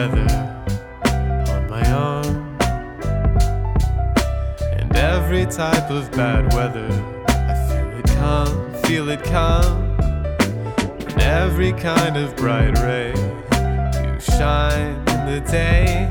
feather on my arm. And every type of bad weather, I feel it come, feel it come. And every kind of bright ray, you shine in the day.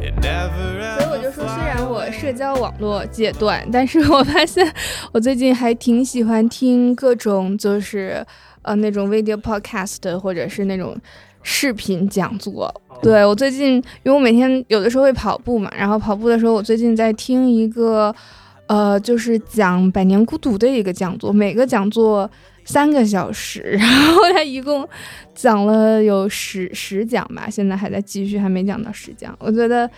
It never 所以我就说，虽然我社交网络戒断，但是我发现我最近还挺喜欢听各种就是呃那种 video podcast 或者是那种视频讲座。对我最近，因为我每天有的时候会跑步嘛，然后跑步的时候，我最近在听一个呃就是讲《百年孤独》的一个讲座，每个讲座。三个小时，然后他一共讲了有十十讲吧，现在还在继续，还没讲到十讲。我觉得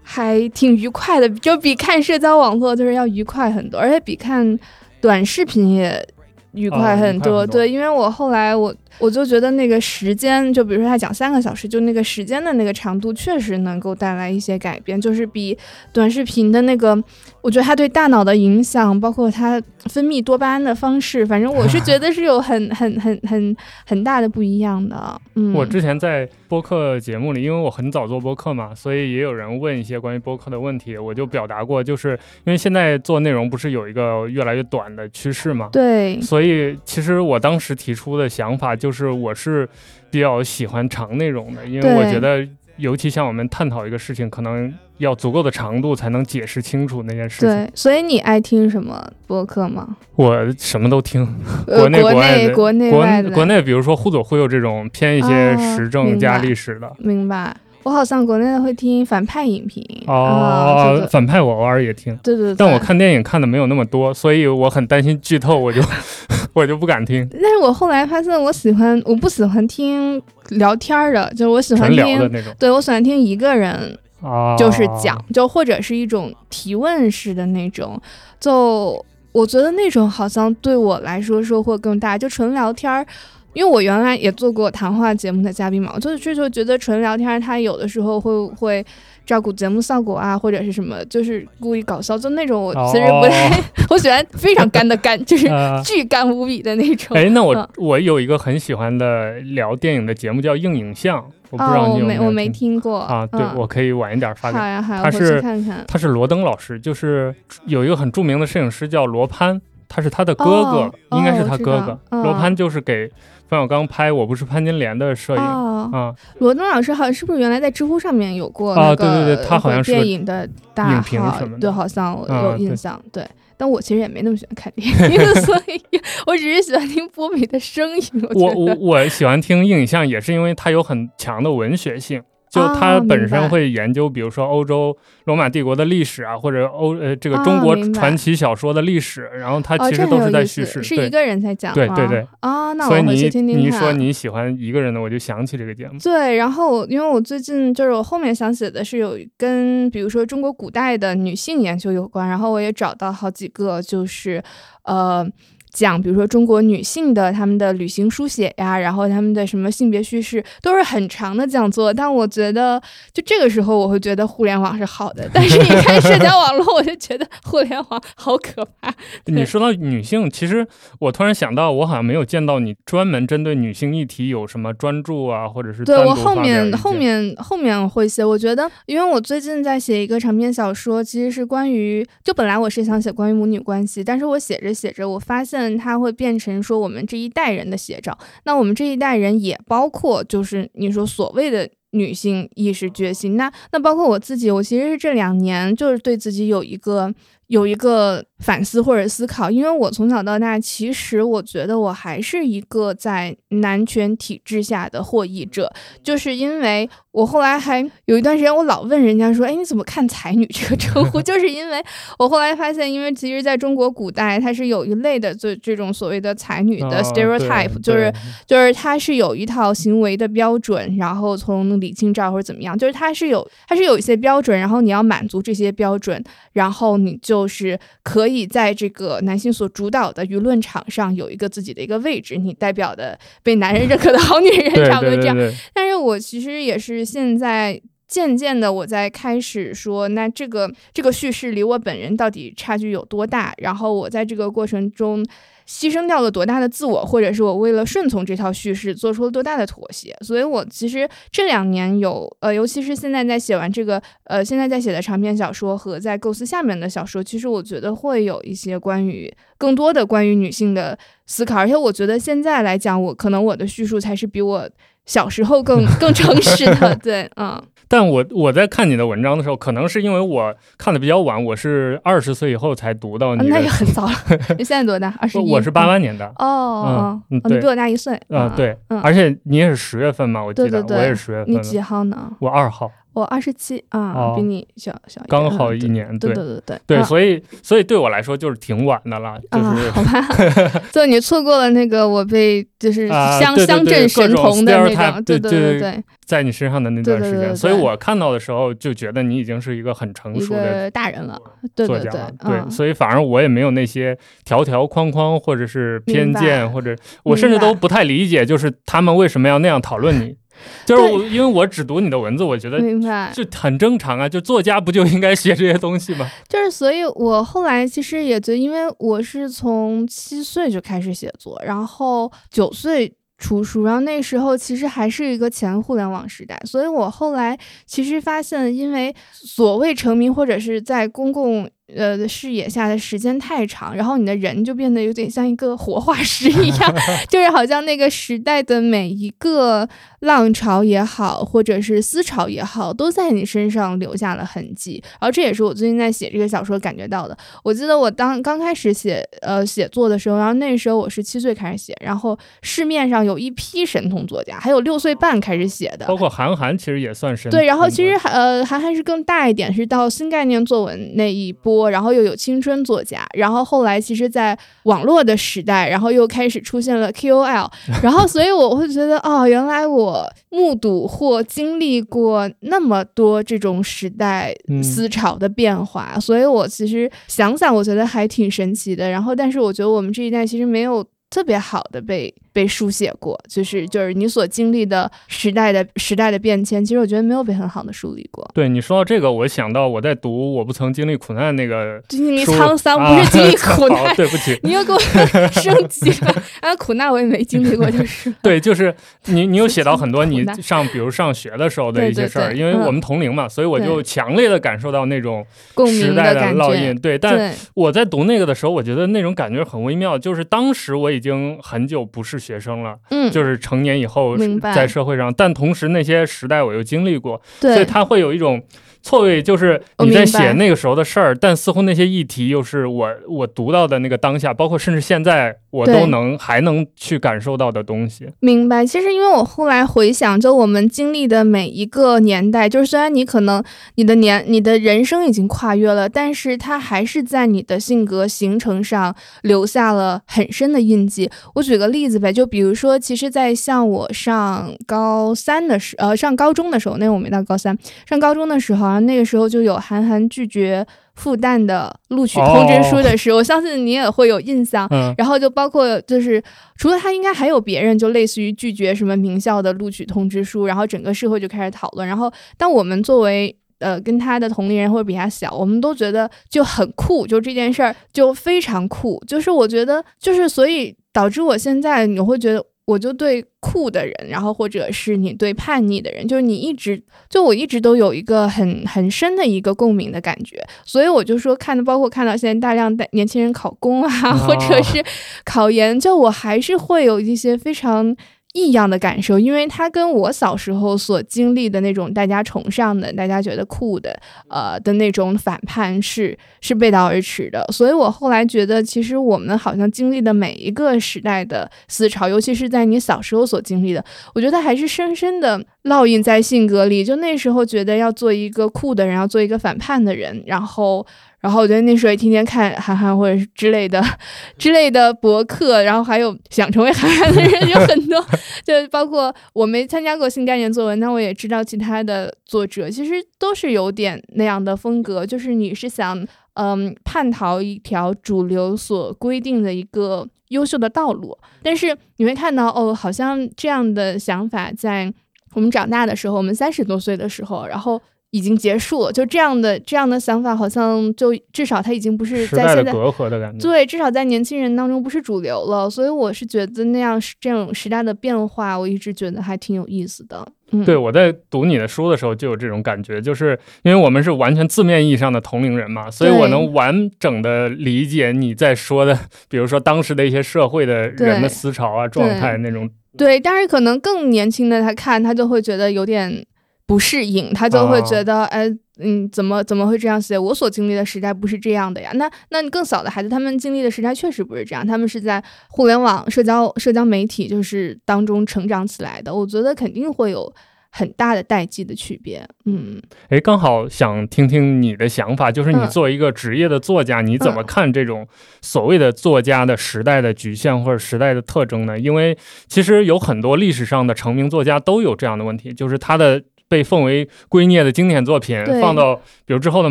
还挺愉快的，就比看社交网络就是要愉快很多，而且比看短视频也愉快很多。对，因为我后来我我就觉得那个时间，就比如说他讲三个小时，就那个时间的那个长度，确实能够带来一些改变，就是比短视频的那个，我觉得它对大脑的影响，包括它分泌多巴胺的方式，反正我是觉得是有很 很很很很大的不一样的。嗯，我之前在播客节目里，因为我很早做播客嘛，所以也有人问一些关于播客的问题，我就表达过，就是因为现在做内容不是有一个越来越短的趋势嘛，对所以其实我当时提出的想法就是，我是比较喜欢长内容的，因为我觉得，尤其像我们探讨一个事情，可能要足够的长度才能解释清楚那件事情。对，所以你爱听什么播客吗？我什么都听，呃国内国内、国外国内国内，比如说忽左忽右这种偏一些哦时政加历史的。明白。我好像国内的会听反派影评啊，哦，对反派我偶尔也听，对对对。但我，看电影看的没有那么多，所以我很担心剧透，我就 我就不敢听。但是我后来发现，我喜欢，我不喜欢听聊天儿的，就是我喜欢纯聊的听，那种对我喜欢听一个人啊，就是讲，就或者是一种提问式的那种，就我觉得那种好像对我来说收获更大，就纯聊天儿。因为我原来也做过谈话节目的嘉宾嘛，我就是这就觉得纯聊天他，有的时候会会照顾节目效果啊，或者是什么，就是故意搞笑，就那种我其实不太，我喜欢非常干的干，就是啊 巨干无比的那种。哎，那我、嗯我有一个很喜欢的聊电影的节目叫硬影像，我不知道哦，你有没我没听听过啊？对，嗯我可以晚一点发给你。好呀好呀，我回他是去看看。他是罗登老师，就是有一个很著名的摄影师叫罗潘，他是他的哥哥，应该是他哥哥。嗯罗潘就是给冯小刚拍《我不是潘金莲》的摄影、哦，啊，罗东老师好像是不是原来在知乎上面有过啊那个对对对他好像是电影的大影评什么的对，好像有印对象，对。但我其实也没那么喜欢看电影，所以我只是喜欢听波比的声音。我我我喜欢听硬影像，也是因为它有很强的文学性。就它哦本身会研究，比如说欧洲罗马帝国的历史啊，或者欧呃这个哦中国传奇小说的历史，然后它哦，这其实都是在叙事。对是一个人在讲吗？对对对啊，那我回去听听你一。说你喜欢一个人的，我就想起这个节目。对，然后因为我最近就是我后面想写的是有跟比如说中国古代的女性研究有关，然后我也找到好几个就是呃。讲，比如说中国女性的她们的旅行书写呀，然后她们的什么性别叙事，都是很长的讲座。但我觉得，就这个时候我会觉得互联网是好的，但是一看社交网络，我就觉得互联网好可怕。你说到女性，其实我突然想到，我好像没有见到你专门针对女性议题有什么专注啊，或者是对我后面后面后面会写，我觉得，因为我最近在写一个长篇小说，其实是关于，就本来我是想写关于母女关系，但是我写着写着，我发现它会变成说我们这一代人的写照。那我们这一代人也包括就是你说所谓的。女性意识觉醒，那那包括我自己，我其实是这两年就是对自己有一个有一个反思或者思考，因为我从小到大，其实我觉得我还是一个在男权体制下的获益者，就是因为我后来还有一段时间，我老问人家说，哎，你怎么看才女这个称呼？就是因为我后来发现，因为其实在中国古代，它是有一类的这这种所谓的才女的啊 stereotype，、对就是。就是它是有一套行为的标准，然后从李清照或者怎么样，就是它是有它是有一些标准，然后你要满足这些标准，然后你就是可以在这个男性所主导的舆论场上有一个自己的一个位置，你代表的被男人认可的 好女人，差不多这样。对对对但是我其实也是现在渐渐的我在开始说，那这个这个叙事离我本人到底差距有多大？然后我在这个过程中。牺牲掉了多大的自我，或者是我为了顺从这套叙事做出了多大的妥协？所以，我其实这两年有呃，尤其是现在在写完这个呃，现在在写的长篇小说和在构思下面的小说，其实我觉得会有一些关于更多的关于女性的思考。而且，我觉得现在来讲，我可能我的叙述才是比我小时候更 更诚实的。对，嗯。但我我在看你的文章的时候，可能是因为我看的比较晚，我是二十岁以后才读到你。那也很早了。你现在多大？二十一。我是八八年的。哦，嗯，你比我大一岁。啊，对，而且你也是十月份嘛，我记得，我也是十月份。你几号呢？我二号。我二十七啊，比你小小刚好一年，对对对对对，所以所以对我来说就是挺晚的了，就是好吧，就你错过了那个我被就是乡乡镇神童的那个，对对对对，在你身上的那段时间，所以我看到的时候就觉得你已经是一个很成熟的大人了，作家了，对，所以反而我也没有那些条条框框或者是偏见，或者我甚至都不太理解，就是他们为什么要那样讨论你。就是我，因为我只读你的文字，我觉得明白，就很正常啊。就作家不就应该写这些东西吗？就是，所以我后来其实也觉得因为我是从七岁就开始写作，然后九岁出书，然后那时候其实还是一个前互联网时代，所以我后来其实发现，因为所谓成名或者是在公共。呃，视野下的时间太长，然后你的人就变得有点像一个活化石一样，就是好像那个时代的每一个浪潮也好，或者是思潮也好，都在你身上留下了痕迹。然后这也是我最近在写这个小说感觉到的。我记得我当刚开始写呃写作的时候，然后那时候我是七岁开始写，然后市面上有一批神童作家，还有六岁半开始写的，包括韩寒其实也算是对。然后其实呃韩寒是更大一点，是到新概念作文那一波。然后又有青春作家，然后后来其实，在网络的时代，然后又开始出现了 KOL，然后所以我会觉得，哦，原来我目睹或经历过那么多这种时代思潮的变化，所以我其实想想，我觉得还挺神奇的。然后，但是我觉得我们这一代其实没有特别好的被。被书写过，就是就是你所经历的时代的时代的变迁，其实我觉得没有被很好的梳理过。对你说到这个，我想到我在读《我不曾经历苦难》那个 经历沧桑，不是经历 苦难。对不起，你又给我 升级了。啊，苦难我也没经历过，就是。对，就是你你有写到很多你上，比如上学的时候的一些事儿，因为我们同龄嘛，所以我就强烈的感受到那种时代的烙印。对，但我在读那个的时候，我觉得那种感觉很微妙，就是当时我已经很久不是学生了。嗯。就是成年以后在社会上，但同时那些时代我又经历过，所以他会有一种。错位就是你在写那个时候的事儿，但似乎那些议题又是我我读到的那个当下，包括甚至现在我都能还能去感受到的东西。明白。其实因为我后来回想，就我们经历的每一个年代，就是虽然你可能你的年你的人生已经跨越了，但是它还是在你的性格形成上留下了很深的印记。我举个例子呗，就比如说，其实，在像我上高三的时，呃，上高中的时候，那我没到高三，上高中的时候。那个时候就有韩寒拒绝复旦的录取通知书的事，我相信你也会有印象。然后就包括就是除了他，应该还有别人，就类似于拒绝什么名校的录取通知书，然后整个社会就开始讨论。然后，但我们作为呃跟他的同龄人或者比他小，我们都觉得就很酷，就这件事儿就非常酷。就是我觉得，就是所以导致我现在你会觉得。我就对酷的人，然后或者是你对叛逆的人，就是你一直就我一直都有一个很很深的一个共鸣的感觉，所以我就说看的，包括看到现在大量的年轻人考公啊，或者是考研，就我还是会有一些非常。异样的感受，因为它跟我小时候所经历的那种大家崇尚的、大家觉得酷的，呃的那种反叛是是背道而驰的。所以我后来觉得，其实我们好像经历的每一个时代的思潮，尤其是在你小时候所经历的，我觉得还是深深的烙印在性格里。就那时候觉得要做一个酷的人，要做一个反叛的人，然后。然后我觉得那时候也天天看韩寒或者是之类的 之类的博客，然后还有想成为韩寒的人有很多，就包括我没参加过新概念作文，但我也知道其他的作者其实都是有点那样的风格，就是你是想嗯叛逃一条主流所规定的一个优秀的道路，但是你会看到哦，好像这样的想法在。我们长大的时候，我们三十多岁的时候，然后。已经结束了，就这样的这样的想法，好像就至少他已经不是在现在隔阂的感觉。对，至少在年轻人当中不是主流了。所以我是觉得那样这种时代的变化，我一直觉得还挺有意思的。嗯对，我在读你的书的时候就有这种感觉，就是因为我们是完全字面意义上的同龄人嘛，所以我能完整的理解你在说的，比如说当时的一些社会的人的思潮啊、状态那种。对，但是可能更年轻的他看他就会觉得有点。不适应，他就会觉得，哎，嗯，怎么怎么会这样写？我所经历的时代不是这样的呀。那那你更小的孩子，他们经历的时代确实不是这样，他们是在互联网、社交、社交媒体就是当中成长起来的。我觉得肯定会有很大的代际的区别。嗯，哎，刚好想听听你的想法，就是你作为一个职业的作家，你怎么看这种所谓的作家的时代的局限或者时代的特征呢？因为其实有很多历史上的成名作家都有这样的问题，就是他的。被奉为圭臬的经典作品，放到比如之后的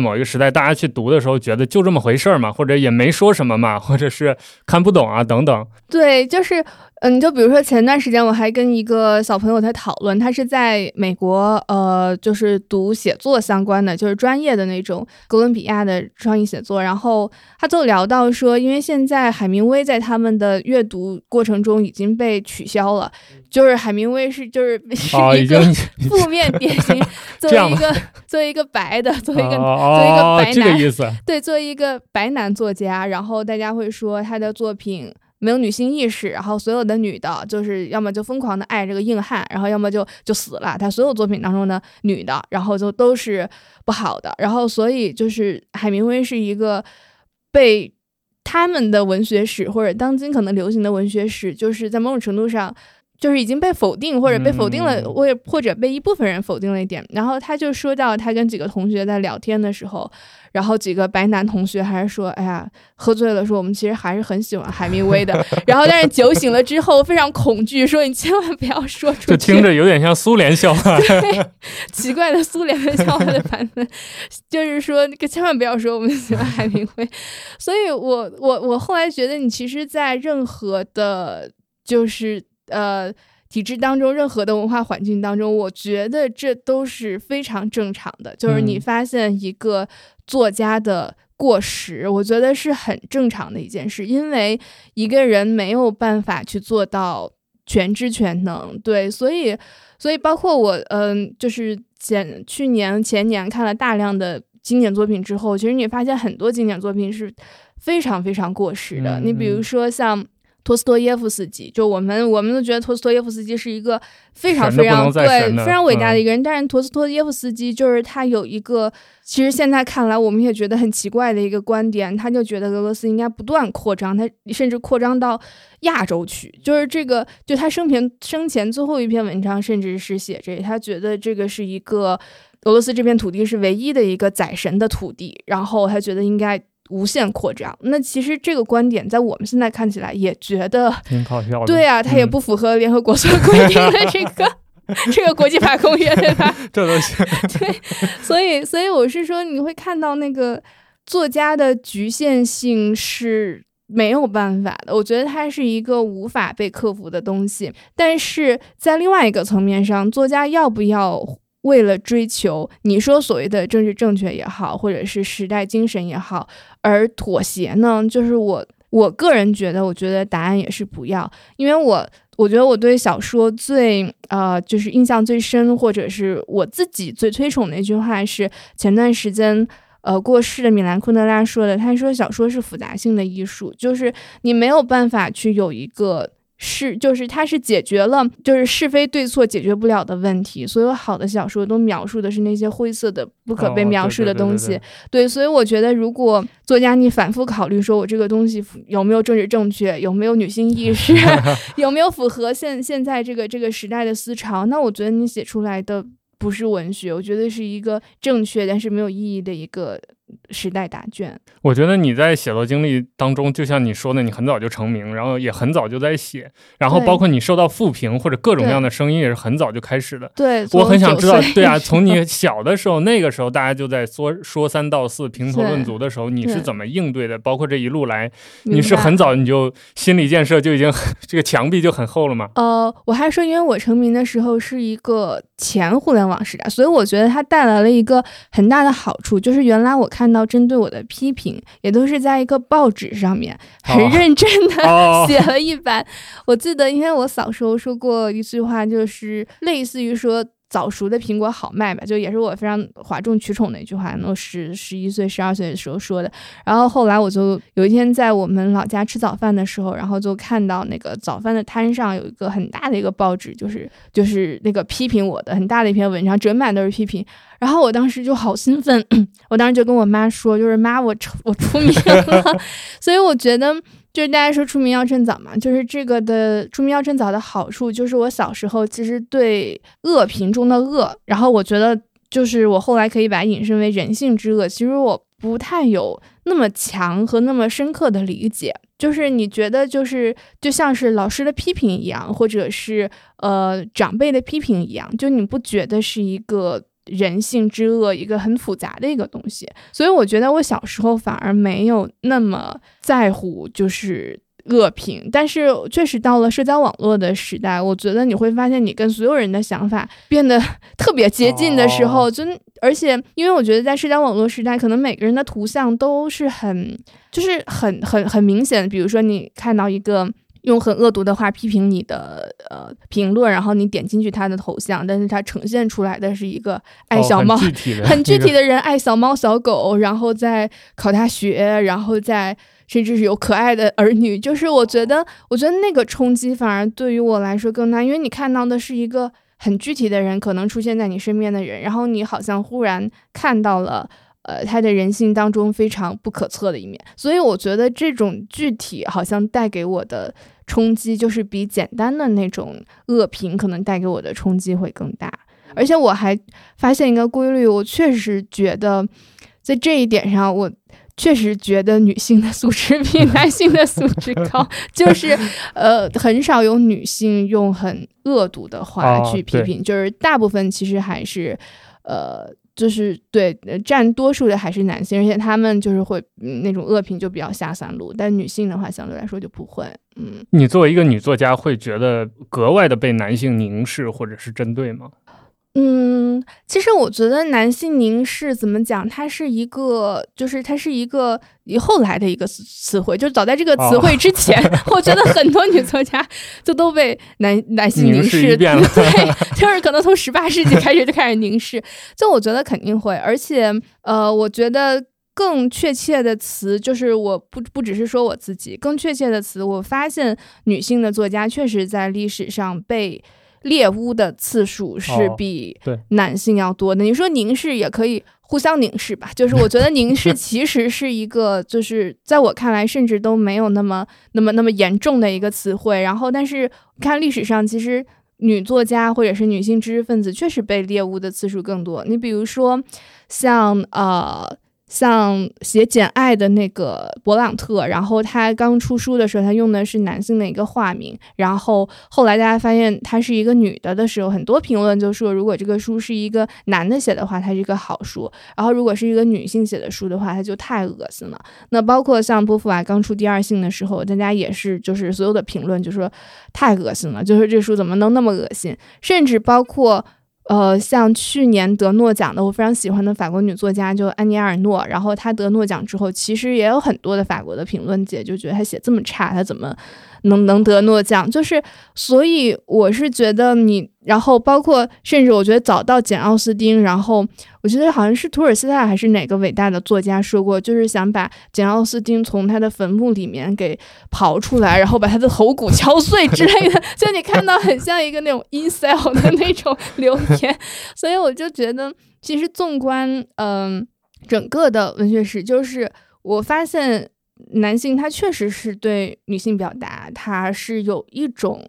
某一个时代，大家去读的时候，觉得就这么回事儿嘛，或者也没说什么嘛，或者是看不懂啊等等。对，就是。嗯，就比如说前段时间我还跟一个小朋友在讨论，他是在美国，呃，就是读写作相关的，就是专业的那种哥伦比亚的创意写作。然后他就聊到说，因为现在海明威在他们的阅读过程中已经被取消了，就是海明威是就是是一个负面 典型，作为一个作为一个白的，作为一个作为一个白男，对，作为一个白男作家，然后大家会说他的作品。没有女性意识，然后所有的女的，就是要么就疯狂的爱这个硬汉，然后要么就就死了。他所有作品当中的女的，然后就都是不好的。然后所以就是海明威是一个被他们的文学史或者当今可能流行的文学史，就是在某种程度上就是已经被否定，或者被否定了，或或者被一部分人否定了一点。然后他就说到他跟几个同学在聊天的时候。然后几个白男同学还是说，哎呀，喝醉了，说我们其实还是很喜欢海明威的。然后但是酒醒了之后非常恐惧，说你千万不要说出去。就听着有点像苏联笑话对，奇怪的苏联的笑话的版本，就是说那个千万不要说我们喜欢海明威。所以我我我后来觉得，你其实，在任何的，就是呃。体制当中，任何的文化环境当中，我觉得这都是非常正常的。就是你发现一个作家的过时，我觉得是很正常的一件事，因为一个人没有办法去做到全知全能。对，所以，所以包括我，嗯，就是前去年前年看了大量的经典作品之后，其实你发现很多经典作品是非常非常过时的。你比如说像。托斯托耶夫斯基，就我们我们都觉得托斯托耶夫斯基是一个非常非常对非常伟大的一个人，但是托斯托耶夫斯基就是他有一个，其实现在看来我们也觉得很奇怪的一个观点，他就觉得俄罗斯应该不断扩张，他甚至扩张到亚洲去，就是这个，就他生平生前最后一篇文章，甚至是写这，他觉得这个是一个俄罗斯这片土地是唯一的一个宰神的土地，然后他觉得应该。无限扩张，那其实这个观点在我们现在看起来也觉得挺搞笑的。对啊，它也不符合联合国所规定的这个 这个国际法公约，对吧？这都行。对，所以所以我是说，你会看到那个作家的局限性是没有办法的。我觉得它是一个无法被克服的东西。但是在另外一个层面上，作家要不要？为了追求你说所谓的政治正确也好，或者是时代精神也好，而妥协呢？就是我我个人觉得，我觉得答案也是不要，因为我我觉得我对小说最呃就是印象最深，或者是我自己最推崇的一句话是前段时间呃过世的米兰昆德拉说的，他说小说是复杂性的艺术，就是你没有办法去有一个。是，就是它是解决了，就是是非对错解决不了的问题。所有好的小说都描述的是那些灰色的、不可被描述的东西。对，所以我觉得，如果作家你反复考虑，说我这个东西有没有政治正确，有没有女性意识，有没有符合现现在这个这个时代的思潮，那我觉得你写出来的不是文学，我觉得是一个正确但是没有意义的一个时代答卷。我觉得你在写作经历当中，就像你说的，你很早就成名，然后也很早就在写，然后包括你受到负评或者各种各样的声音，也是很早就开始的。对，我很想知道，对啊，从你小的时候，那个时候大家就在说说三道四、评头论足的时候，你是怎么应对的？包括这一路来，你是很早你就心理建设就已经 这个墙壁就很厚了吗？呃，我还说，因为我成名的时候是一个前互联网时代，所以我觉得它带来了一个很大的好处，就是原来我看到针对我的批评，也都是在一个报纸上面很认真的 写了一版。我记得，因为我小时候说过一句话，就是类似于说。早熟的苹果好卖吧，就也是我非常哗众取宠的一句话。那十十一岁、十二岁的时候说的。然后后来我就有一天在我们老家吃早饭的时候，然后就看到那个早饭的摊上有一个很大的一个报纸，就是就是那个批评我的很大的一篇文章，整版都是批评。然后我当时就好兴奋，我当时就跟我妈说，就是妈，我我出名了。所以我觉得。就是大家说出名要趁早嘛，就是这个的出名要趁早的好处，就是我小时候其实对恶评中的恶，然后我觉得就是我后来可以把它引申为人性之恶，其实我不太有那么强和那么深刻的理解。就是你觉得就是就像是老师的批评一样，或者是呃长辈的批评一样，就你不觉得是一个。人性之恶，一个很复杂的一个东西，所以我觉得我小时候反而没有那么在乎，就是恶评。但是确实到了社交网络的时代，我觉得你会发现，你跟所有人的想法变得特别接近的时候，真而且，因为我觉得在社交网络时代，可能每个人的图像都是很，就是很很很明显。比如说，你看到一个。用很恶毒的话批评你的呃评论，然后你点进去他的头像，但是他呈现出来的是一个爱小猫，很具体的人爱小猫小狗，然后在考大学，然后在甚至是有可爱的儿女，就是我觉得，我觉得那个冲击反而对于我来说更大，因为你看到的是一个很具体的人，可能出现在你身边的人，然后你好像忽然看到了。呃，他的人性当中非常不可测的一面，所以我觉得这种具体好像带给我的冲击，就是比简单的那种恶评可能带给我的冲击会更大。而且我还发现一个规律，我确实觉得在这一点上，我确实觉得女性的素质比男性的素质高，就 是呃，很少有女性用很恶毒的话去批评，就是大部分其实还是呃。就是对占多数的还是男性，而且他们就是会那种恶评就比较下三路，但女性的话相对来说就不会。嗯，你作为一个女作家，会觉得格外的被男性凝视或者是针对吗？嗯，其实我觉得男性凝视怎么讲，它是一个，就是它是一个以后来的一个词汇，就早在这个词汇之前，我觉得很多女作家就都被男男性凝视，对，就是可能从十八世纪开始就开始凝视，就我觉得肯定会，而且呃，我觉得更确切的词就是我不不只是说我自己，更确切的词，我发现女性的作家确实在历史上被。猎巫的次数是比男性要多的。你说凝视也可以互相凝视吧，就是我觉得凝视 其实是一个，就是在我看来甚至都没有那么那么那么严重的一个词汇。然后，但是看历史上，其实女作家或者是女性知识分子确实被猎巫的次数更多。你比如说，像呃。像写《简爱》的那个勃朗特，然后他刚出书的时候，他用的是男性的一个化名，然后后来大家发现他是一个女的的时候，很多评论就说，如果这个书是一个男的写的话，它是一个好书；然后如果是一个女性写的书的话，它就太恶心了。那包括像波伏娃刚出《第二性》的时候，大家也是就是所有的评论就说太恶心了，就是这书怎么能那么恶心？甚至包括。呃，像去年得诺奖的，我非常喜欢的法国女作家就安妮埃尔诺，然后她得诺奖之后，其实也有很多的法国的评论界就觉得她写这么差，她怎么？能能得诺奖，就是所以我是觉得你，然后包括甚至我觉得早到简奥斯汀，然后我觉得好像是图尔斯泰还是哪个伟大的作家说过，就是想把简奥斯汀从他的坟墓里面给刨出来，然后把他的头骨敲碎之类的，就你看到很像一个那种 incel 的那种留言，所以我就觉得其实纵观嗯整个的文学史，就是我发现。男性他确实是对女性表达，他是有一种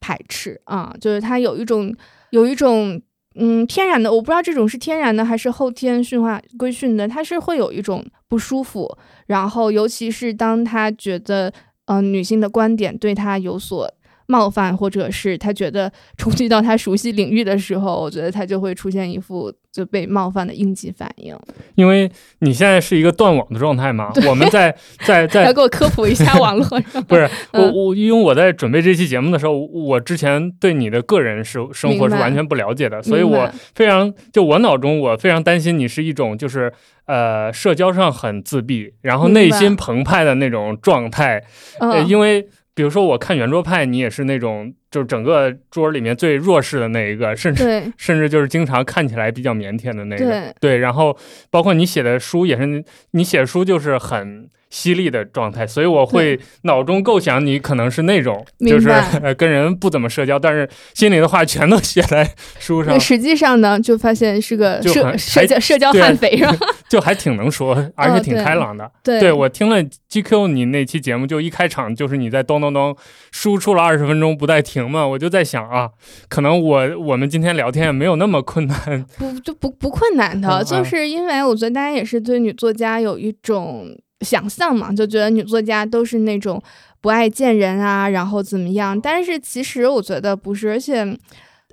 排斥啊，就是他有一种有一种嗯，天然的，我不知道这种是天然的还是后天驯化规训的，他是会有一种不舒服，然后尤其是当他觉得，呃，女性的观点对他有所。冒犯，或者是他觉得冲击到他熟悉领域的时候，我觉得他就会出现一副就被冒犯的应激反应。因为你现在是一个断网的状态嘛，我们在 在在来给我科普一下网络上。不是我我，因为我在准备这期节目的时候，我之前对你的个人生生活是完全不了解的，所以我非常就我脑中我非常担心你是一种就是呃社交上很自闭，然后内心澎湃的那种状态，呃，因为。比如说，我看圆桌派，你也是那种，就是整个桌里面最弱势的那一个，甚至 甚至就是经常看起来比较腼腆的那个。对，然后包括你写的书也是，你写书就是很。犀利的状态，所以我会脑中构想你可能是那种，就是跟人不怎么社交，但是心里的话全都写在书上。实际上呢，就发现是个社社交社交悍匪，是吧？就还挺能说，而且挺开朗的。对，我听了 GQ 你那期节目，就一开场就是你在咚咚咚输出了二十分钟不带停嘛，我就在想啊，可能我我们今天聊天也没有那么困难，不就不不困难的，就是因为我觉得大家也是对女作家有一种。想象嘛，就觉得女作家都是那种不爱见人啊，然后怎么样？但是其实我觉得不是，而且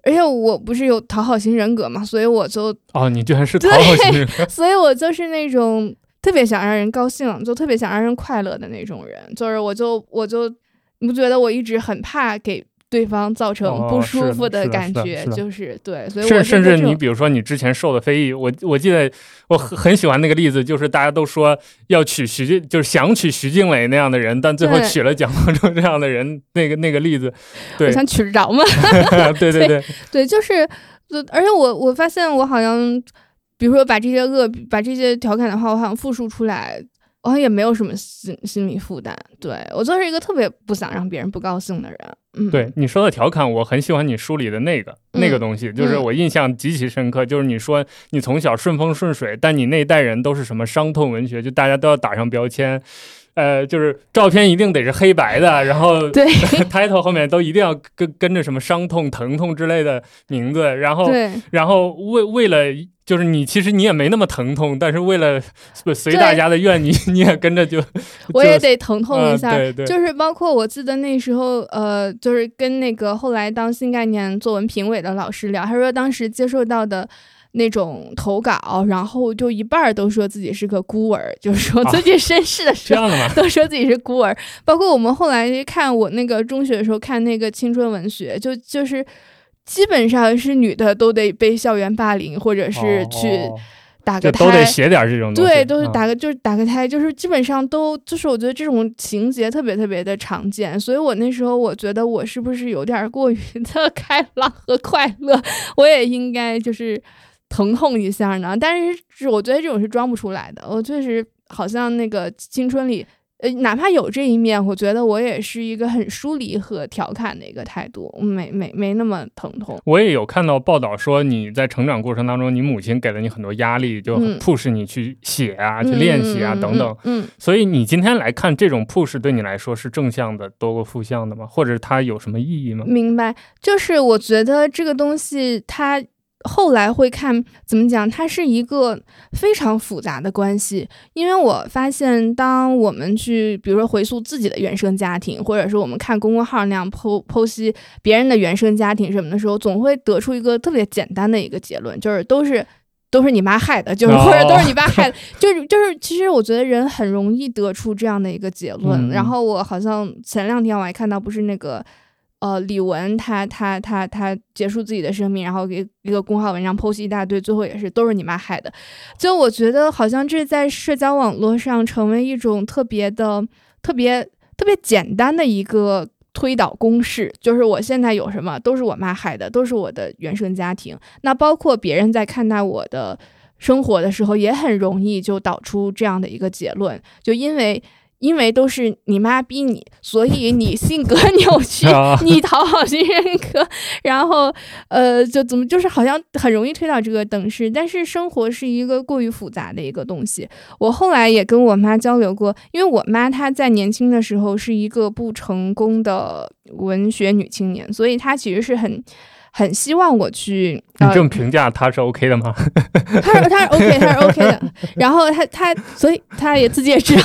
而且我不是有讨好型人格嘛，所以我就哦，你居然是讨好型人 格，所以我就是那种特别想让人高兴，就特别想让人快乐的那种人，就是我就我就你不觉得我一直很怕给。对方造成不舒服的感觉，就是对，所以甚甚至你比如说你之前受的非议，我我记得我很很喜欢那个例子，就是大家都说要娶徐静，就是想娶徐静蕾那样的人，但最后娶了蒋方舟这样的人，那个那个例子，对，想 娶着吗？对 对对对，就是，而且我我发现我好像，比如说把这些恶，把这些调侃的话，我好像复述出来。我也没有什么心心理负担，对我就是一个特别不想让别人不高兴的人。嗯，对你说的调侃，我很喜欢你书里的那个那个东西，就是我印象极其深刻。就是你说你从小顺风顺水，但你那一代人都是什么伤痛文学，就大家都要打上标签。呃，就是照片一定得是黑白的，然后 对 title 后面都一定要跟跟着什么伤痛、疼痛之类的名字，然后然后为为了就是你其实你也没那么疼痛，但是为了随大家的愿，你你也跟着就 我也得疼痛一下，对对，就是包括我记得那时候呃，就是跟那个后来当新概念作文评委的老师聊，他说当时接受到的。那种投稿，然后就一半都说自己是个孤儿，就是说自己身世的时候都说自己是孤儿。包括我们后来看我那个中学的时候看那个青春文学，就就是基本上是女的都得被校园霸凌，或者是去打个胎，都得写点这种对，都是打个就是打个胎，就是基本上都就是我觉得这种情节特别特别的常见。所以我那时候我觉得我是不是有点过于的 开朗和快乐？我也应该就是。疼痛一下呢，但是我觉得这种是装不出来的。我确实好像那个青春里，呃，哪怕有这一面，我觉得我也是一个很疏离和调侃的一个态度，没没没那么疼痛。我也有看到报道说你在成长过程当中，你母亲给了你很多压力，就 push 你去写啊，去练习啊等等。嗯，所以你今天来看这种 push 对你来说是正向的多过负向的吗？或者它有什么意义吗？明白，就是我觉得这个东西它。后来会看怎么讲，它是一个非常复杂的关系。因为我发现，当我们去，比如说回溯自己的原生家庭，或者说我们看公众号那样剖剖析别人的原生家庭什么的时候，总会得出一个特别简单的一个结论，就是都是都是你妈害的，就是或者都是你爸害的，就是就是。其实我觉得人很容易得出这样的一个结论。然后我好像前两天我还看到，不是那个。呃，李玟她她她她结束自己的生命，然后给一个公号文章剖析一大堆，最后也是都是你妈害的。就我觉得好像这在社交网络上成为一种特别的、特别特别简单的一个推导公式，就是我现在有什么都是我妈害的，都是我的原生家庭。那包括别人在看待我的生活的时候，也很容易就导出这样的一个结论，就因为。因为都是你妈逼你，所以你性格 扭曲，你讨好型人格，然后呃，就怎么就是好像很容易推到这个等式。但是生活是一个过于复杂的一个东西。我后来也跟我妈交流过，因为我妈她在年轻的时候是一个不成功的文学女青年，所以她其实是很。很希望我去。你这么评价他是 OK 的吗？他是他是 OK，他是 OK 的。然后他他所以他也自己也知道，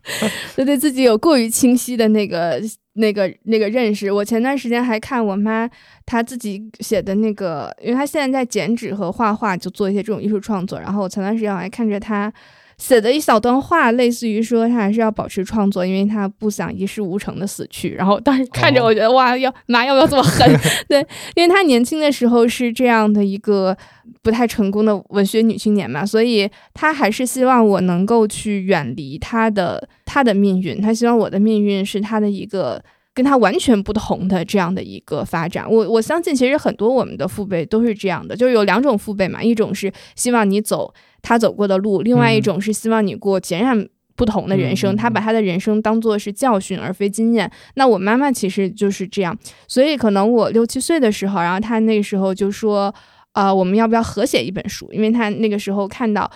就对自己有过于清晰的那个那个那个认识。我前段时间还看我妈她自己写的那个，因为她现在在剪纸和画画，就做一些这种艺术创作。然后我前段时间我还看着她。写的一小段话，类似于说他还是要保持创作，因为他不想一事无成的死去。然后当时看着，我觉得哇，要妈要不要这么狠？对，因为他年轻的时候是这样的一个不太成功的文学女青年嘛，所以他还是希望我能够去远离他的他的命运。他希望我的命运是他的一个跟他完全不同的这样的一个发展。我我相信，其实很多我们的父辈都是这样的，就是有两种父辈嘛，一种是希望你走。他走过的路，另外一种是希望你过截然不同的人生。他把他的人生当做是教训而非经验。那我妈妈其实就是这样，所以可能我六七岁的时候，然后她那个时候就说：“呃，我们要不要合写一本书？”因为她那个时候看到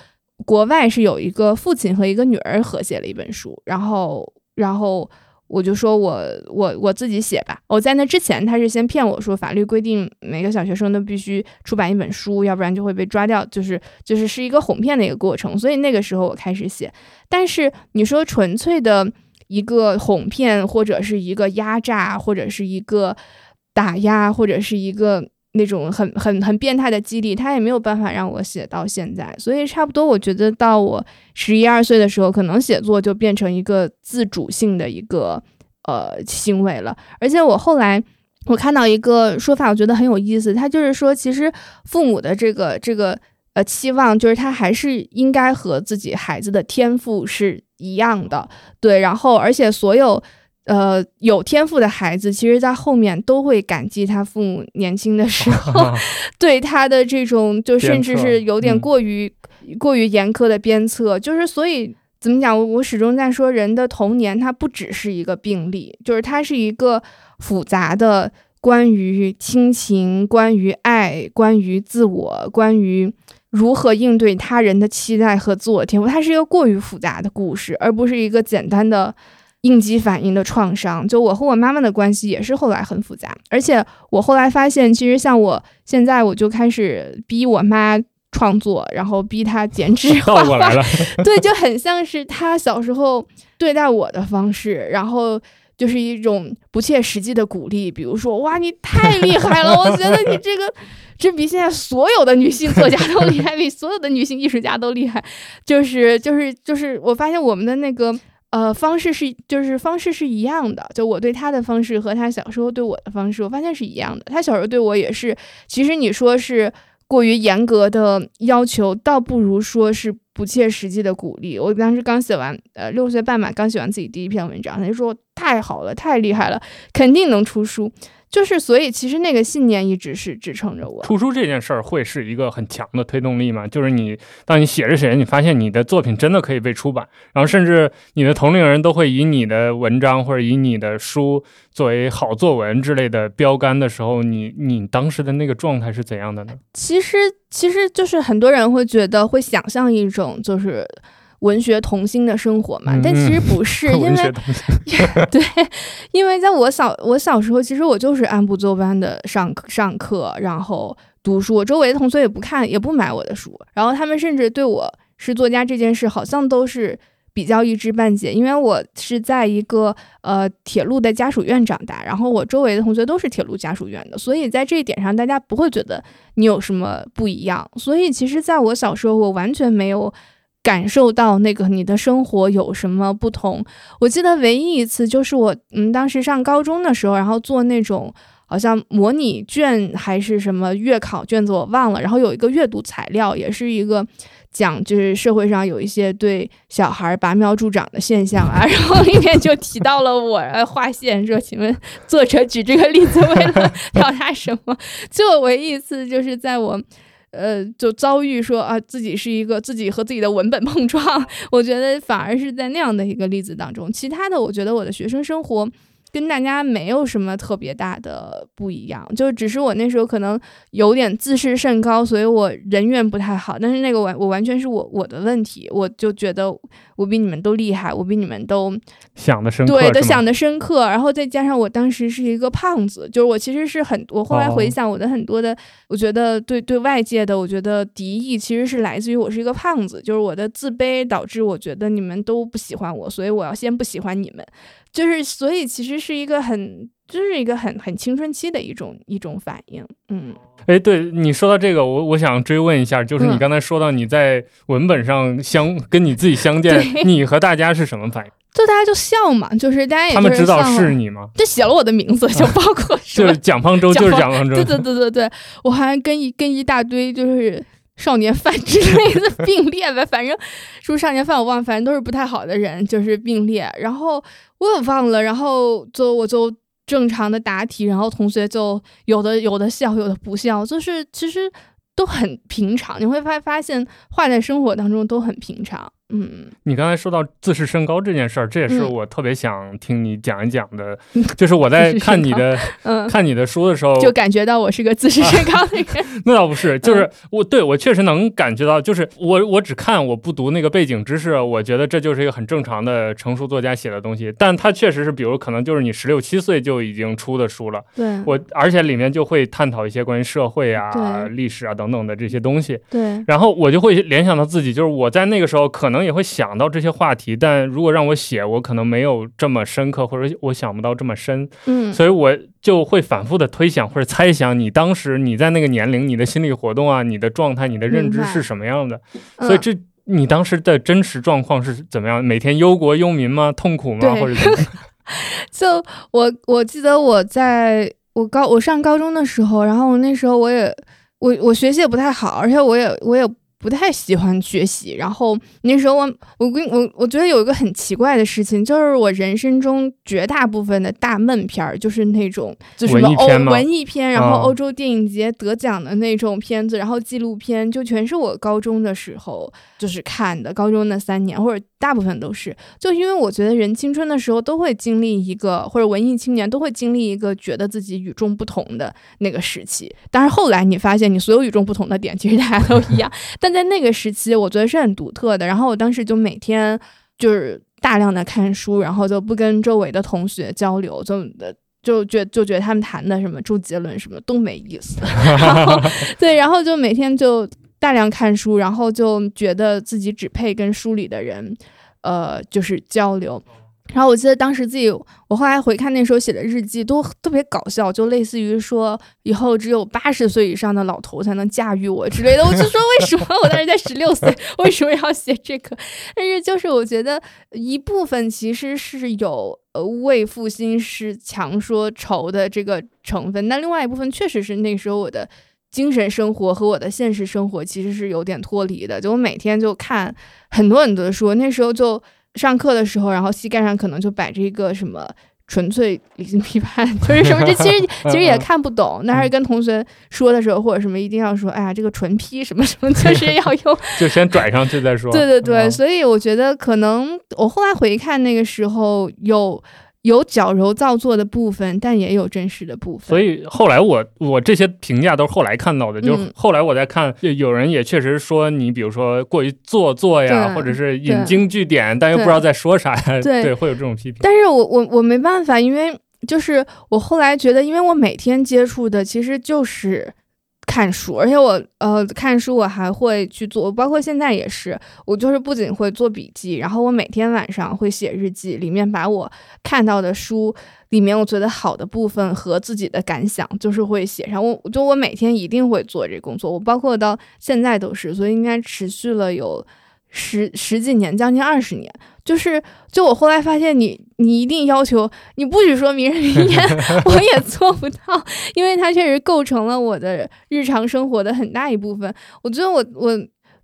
国外是有一个父亲和一个女儿合写了一本书，然后，然后。我就说，我我我自己写吧。我在那之前，他是先骗我说，法律规定每个小学生都必须出版一本书，要不然就会被抓掉，就是就是是一个哄骗的一个过程。所以那个时候我开始写。但是你说纯粹的一个哄骗，或者是一个压榨，或者是一个打压，或者是一个。那种很很很变态的激励，他也没有办法让我写到现在，所以差不多，我觉得到我十一二岁的时候，可能写作就变成一个自主性的一个呃行为了。而且我后来我看到一个说法，我觉得很有意思，他就是说，其实父母的这个这个呃期望，就是他还是应该和自己孩子的天赋是一样的，对，然后而且所有。呃，有天赋的孩子，其实，在后面都会感激他父母年轻的时候 对他的这种，就甚至是有点过于过于严苛的鞭策。就是所以，怎么讲？我我始终在说，人的童年它不只是一个病例，就是它是一个复杂的关于亲情、关于爱、关于自我、关于如何应对他人的期待和自我天赋。它是一个过于复杂的故事，而不是一个简单的。应激反应的创伤，就我和我妈妈的关系也是后来很复杂，而且我后来发现，其实像我现在，我就开始逼我妈创作，然后逼她剪纸 画画，对，就很像是她小时候对待我的方式，然后就是一种不切实际的鼓励，比如说，哇，你太厉害了，我觉得你这个这比现在所有的女性作家都厉害，比所有的女性艺术家都厉害，就是就是就是，我发现我们的那个。呃，方式是就是方式是一样的，就我对他的方式和他小时候对我的方式，我发现是一样的。他小时候对我也是，其实你说是过于严格的要求，倒不如说是不切实际的鼓励。我当时刚写完，呃，六岁半吧，刚写完自己第一篇文章，他就说太好了，太厉害了，肯定能出书。就是，所以其实那个信念一直是支撑着我。出书这件事儿会是一个很强的推动力吗？就是你，当你写着写着，你发现你的作品真的可以被出版，然后甚至你的同龄人都会以你的文章或者以你的书作为好作文之类的标杆的时候，你你当时的那个状态是怎样的呢？其实，其实就是很多人会觉得会想象一种就是。文学童心的生活嘛，但其实不是，因为 对，因为在我小我小时候，其实我就是按部就班的上上课，然后读书。我周围的同学也不看，也不买我的书，然后他们甚至对我是作家这件事，好像都是比较一知半解。因为我是在一个呃铁路的家属院长大，然后我周围的同学都是铁路家属院的，所以在这一点上，大家不会觉得你有什么不一样。所以其实，在我小时候，我完全没有。感受到那个你的生活有什么不同？我记得唯一一次就是我，嗯，当时上高中的时候，然后做那种好像模拟卷还是什么月考卷子，我忘了。然后有一个阅读材料，也是一个讲就是社会上有一些对小孩拔苗助长的现象啊。然后里面就提到了我划线，说请问作者举这个例子为了表达什么？就我唯一一次就是在我。呃，就遭遇说啊，自己是一个自己和自己的文本碰撞，我觉得反而是在那样的一个例子当中。其他的，我觉得我的学生生活跟大家没有什么特别大的不一样，就只是我那时候可能有点自视甚高，所以我人缘不太好。但是那个完我完全是我我的问题，我就觉得我比你们都厉害，我比你们都想的深刻，对都想的深刻。然后再加上我当时是一个胖子，就是我其实是很，我后来回想我的很多的，我觉得对对外界的，我觉得敌意其实是来自于我是一个胖子，就是我的自卑导致我觉得你们都不喜欢我，所以我要先不喜欢你们。就是，所以其实是一个很，就是一个很很青春期的一种一种反应，嗯，哎，对你说到这个，我我想追问一下，就是你刚才说到你在文本上相跟你自己相见，你和大家是什么反应？就大家就笑嘛，就是大家也他们知道是你吗？就写了我的名字，就包括就是蒋方舟，就是蒋方舟，对对对对对，我还跟一跟一大堆就是。少年犯之类的并列呗，反正是不是少年犯我忘了，反正都是不太好的人，就是并列。然后我也忘了，然后就我就正常的答题，然后同学就有的有的笑，有的不笑，就是其实都很平常。你会发发现，画在生活当中都很平常。嗯，你刚才说到自视身高这件事儿，这也是我特别想听你讲一讲的。就是我在看你的，看你的书的时候，就感觉到我是个自视身高的人。那倒不是，就是我对我确实能感觉到，就是我我只看我不读那个背景知识，我觉得这就是一个很正常的成熟作家写的东西。但他确实是，比如可能就是你十六七岁就已经出的书了。对，我而且里面就会探讨一些关于社会啊、历史啊等等的这些东西。对，然后我就会联想到自己，就是我在那个时候可能。也会想到这些话题，但如果让我写，我可能没有这么深刻，或者我想不到这么深，嗯，所以我就会反复的推想或者猜想，你当时你在那个年龄，你的心理活动啊，你的状态，你的认知是什么样的？所以这你当时的真实状况是怎么样？每天忧国忧民吗？痛苦吗？或者怎么？就我我记得我在我高我上高中的时候，然后那时候我也我我学习也不太好，而且我也我也。不太喜欢学习，然后那时候我我跟我我觉得有一个很奇怪的事情，就是我人生中绝大部分的大闷片儿，就是那种就是欧文艺片，然后欧洲电影节得奖的那种片子，然后纪录片，就全是我高中的时候就是看的，高中那三年或者大部分都是，就因为我觉得人青春的时候都会经历一个，或者文艺青年都会经历一个觉得自己与众不同的那个时期，但是后来你发现你所有与众不同的点其实大家都一样，但。在那个时期，我觉得是很独特的。然后我当时就每天就是大量的看书，然后就不跟周围的同学交流，就就觉就觉得他们谈的什么周杰伦什么都没意思。对，然后就每天就大量看书，然后就觉得自己只配跟书里的人，呃，就是交流。然后我记得当时自己，我后来回看那时候写的日记都特别搞笑，就类似于说以后只有八十岁以上的老头才能驾驭我之类的。我就说为什么我当时才十六岁，为什么要写这个？但是就是我觉得一部分其实是有呃为赋新诗强说愁的这个成分，但另外一部分确实是那时候我的精神生活和我的现实生活其实是有点脱离的。就我每天就看很多很多的书，那时候就。上课的时候，然后膝盖上可能就摆着一个什么纯粹理性批判，就是什么这其实 其实也看不懂。那还是跟同学说的时候，或者什么一定要说，哎呀，这个纯批什么什么，就是要用，就先拽上去再说。对对对，所以我觉得可能我后来回看那个时候有。有矫揉造作的部分，但也有真实的部分。所以后来我我这些评价都是后来看到的，就是后来我在看，有人也确实说你，比如说过于做作呀，或者是引经据典，但又不知道在说啥呀，对，会有这种批评。但是我我我没办法，因为就是我后来觉得，因为我每天接触的其实就是。看书，而且我呃看书我还会去做，包括现在也是，我就是不仅会做笔记，然后我每天晚上会写日记，里面把我看到的书里面我觉得好的部分和自己的感想，就是会写上。我就我每天一定会做这工作，我包括到现在都是，所以应该持续了有十十几年，将近二十年。就是，就我后来发现，你你一定要求你不许说名人名言，我也做不到，因为它确实构成了我的日常生活的很大一部分。我觉得我我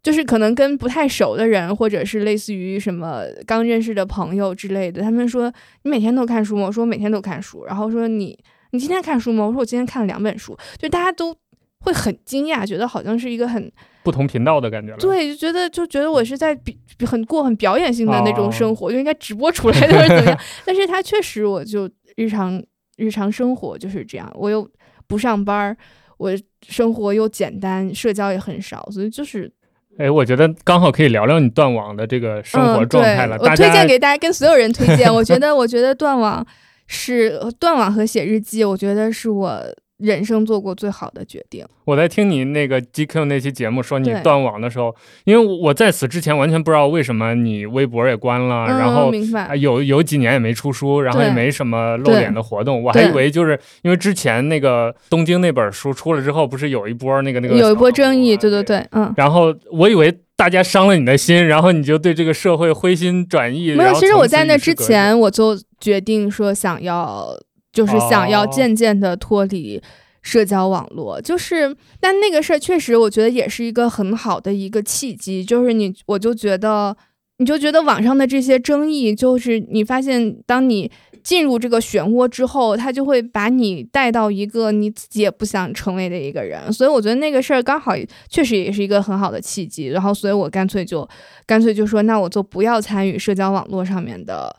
就是可能跟不太熟的人，或者是类似于什么刚认识的朋友之类的，他们说你每天都看书吗？我说我每天都看书。然后说你你今天看书吗？我说我今天看了两本书。就大家都会很惊讶，觉得好像是一个很不同频道的感觉了。对，就觉得就觉得我是在比很过很表演性的那种生活，就应该直播出来的或者怎么样。但是他确实，我就日常日常生活就是这样，我又不上班，我生活又简单，社交也很少，所以就是。哎，我觉得刚好可以聊聊你断网的这个生活状态了。我推荐给大家，跟所有人推荐。我觉得，我觉得断网是断网和写日记，我觉得是我。人生做过最好的决定。我在听你那个 GQ 那期节目说你断网的时候，因为我在此之前完全不知道为什么你微博也关了，然后有有几年也没出书，然后也没什么露脸的活动。我还以为就是因为之前那个东京那本书出了之后，不是有一波那个那个有一波争议，对对对，嗯。然后我以为大家伤了你的心，然后你就对这个社会灰心转意。没有，其实我在那之前我就决定说想要。就是想要渐渐的脱离社交网络，就是，但那个事儿确实，我觉得也是一个很好的一个契机。就是你，我就觉得，你就觉得网上的这些争议，就是你发现，当你进入这个漩涡之后，他就会把你带到一个你自己也不想成为的一个人。所以我觉得那个事儿刚好确实也是一个很好的契机。然后，所以我干脆就干脆就说，那我就不要参与社交网络上面的。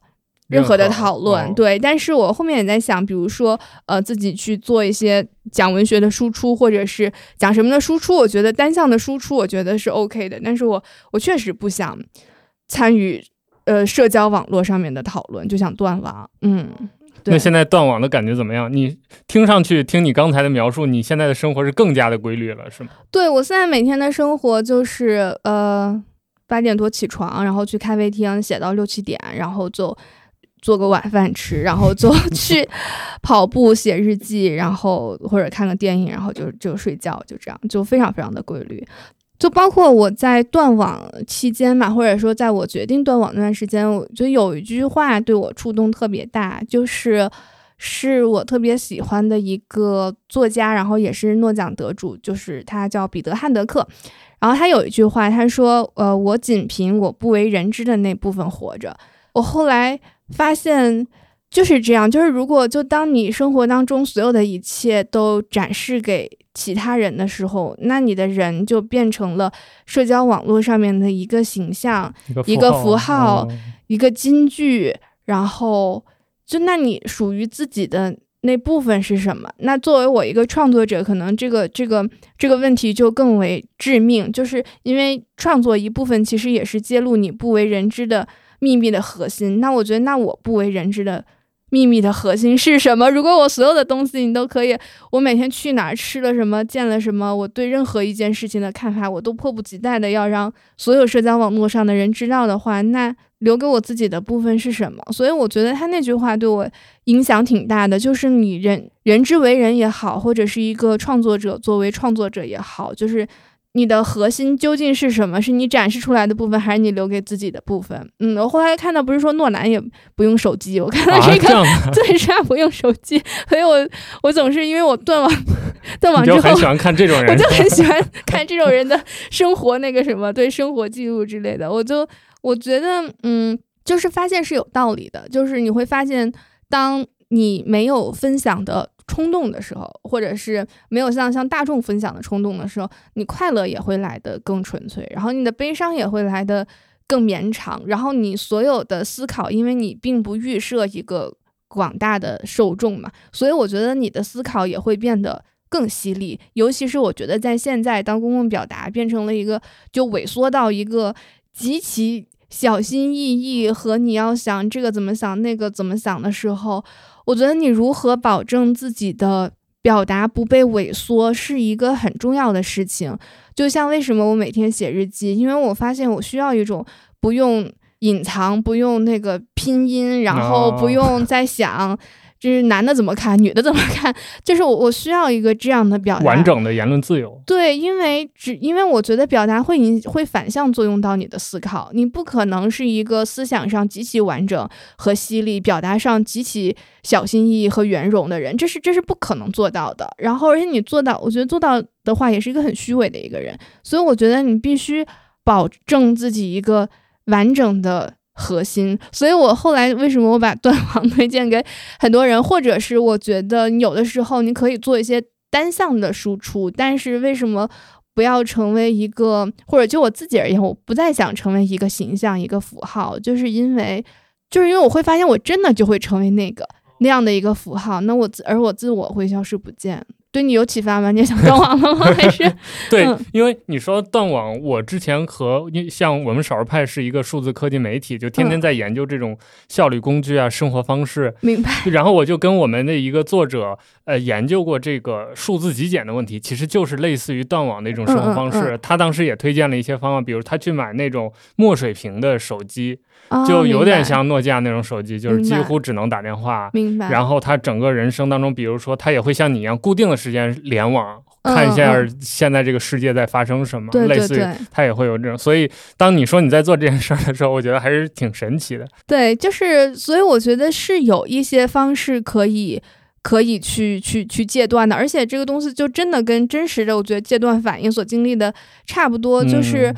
任何的讨论，对，但是我后面也在想，比如说，呃，自己去做一些讲文学的输出，或者是讲什么的输出，我觉得单向的输出，我觉得是 OK 的。但是我我确实不想参与呃社交网络上面的讨论，就想断网。嗯，那现在断网的感觉怎么样？你听上去，听你刚才的描述，你现在的生活是更加的规律了，是吗？对我现在每天的生活就是呃八点多起床，然后去咖啡厅写到六七点，然后就。做个晚饭吃，然后就 去跑步、写日记，然后或者看个电影，然后就就睡觉，就这样，就非常非常的规律。就包括我在断网期间嘛，或者说在我决定断网那段时间，我觉得有一句话对我触动特别大，就是是我特别喜欢的一个作家，然后也是诺奖得主，就是他叫彼得·汉德克。然后他有一句话，他说：“呃，我仅凭我不为人知的那部分活着。”我后来。发现就是这样，就是如果就当你生活当中所有的一切都展示给其他人的时候，那你的人就变成了社交网络上面的一个形象、一个符号、一个金句。然后，就那你属于自己的那部分是什么？那作为我一个创作者，可能这个这个这个问题就更为致命，就是因为创作一部分其实也是揭露你不为人知的。秘密的核心，那我觉得，那我不为人知的秘密的核心是什么？如果我所有的东西你都可以，我每天去哪儿吃了什么，见了什么，我对任何一件事情的看法，我都迫不及待的要让所有社交网络上的人知道的话，那留给我自己的部分是什么？所以我觉得他那句话对我影响挺大的，就是你人人之为人也好，或者是一个创作者作为创作者也好，就是。你的核心究竟是什么？是你展示出来的部分，还是你留给自己的部分？嗯，我后来看到不是说诺兰也不用手机，我看到这个 对，是不用手机，所以我我总是因为我断网，断网之后很喜欢看这种人，我就 很喜欢看这种人的生活那个什么，对生活记录之类的，我就我觉得嗯，就是发现是有道理的，就是你会发现，当你没有分享的。冲动的时候，或者是没有像向大众分享的冲动的时候，你快乐也会来得更纯粹，然后你的悲伤也会来得更绵长，然后你所有的思考，因为你并不预设一个广大的受众嘛，所以我觉得你的思考也会变得更犀利。尤其是我觉得在现在，当公共表达变成了一个就萎缩到一个极其小心翼翼和你要想这个怎么想那个怎么想的时候。我觉得你如何保证自己的表达不被萎缩是一个很重要的事情。就像为什么我每天写日记，因为我发现我需要一种不用隐藏、不用那个拼音，然后不 用再想。就是男的怎么看，女的怎么看？就是我我需要一个这样的表达，完整的言论自由。对，因为只因为我觉得表达会影会反向作用到你的思考，你不可能是一个思想上极其完整和犀利，表达上极其小心翼翼和圆融的人，这是这是不可能做到的。然后，而且你做到，我觉得做到的话，也是一个很虚伪的一个人。所以，我觉得你必须保证自己一个完整的。核心，所以我后来为什么我把断网推荐给很多人，或者是我觉得有的时候你可以做一些单向的输出，但是为什么不要成为一个，或者就我自己而言，我不再想成为一个形象、一个符号，就是因为，就是因为我会发现，我真的就会成为那个那样的一个符号，那我而我自我会消失不见。对你有启发吗？你也想断网了吗？还是 对，因为你说断网，我之前和像我们少儿派是一个数字科技媒体，就天天在研究这种效率工具啊、生活方式。明白。然后我就跟我们的一个作者呃研究过这个数字极简的问题，其实就是类似于断网的一种生活方式。他当时也推荐了一些方法，比如他去买那种墨水屏的手机。就有点像诺基亚那种手机，就是几乎只能打电话。明白。然后他整个人生当中，比如说他也会像你一样，固定的时间联网，看一下现在这个世界在发生什么。类似于他也会有这种。所以当你说你在做这件事儿的时候，我觉得还是挺神奇的。对，就是所以我觉得是有一些方式可以可以去去去戒断的，而且这个东西就真的跟真实的我觉得戒断反应所经历的差不多，就是。你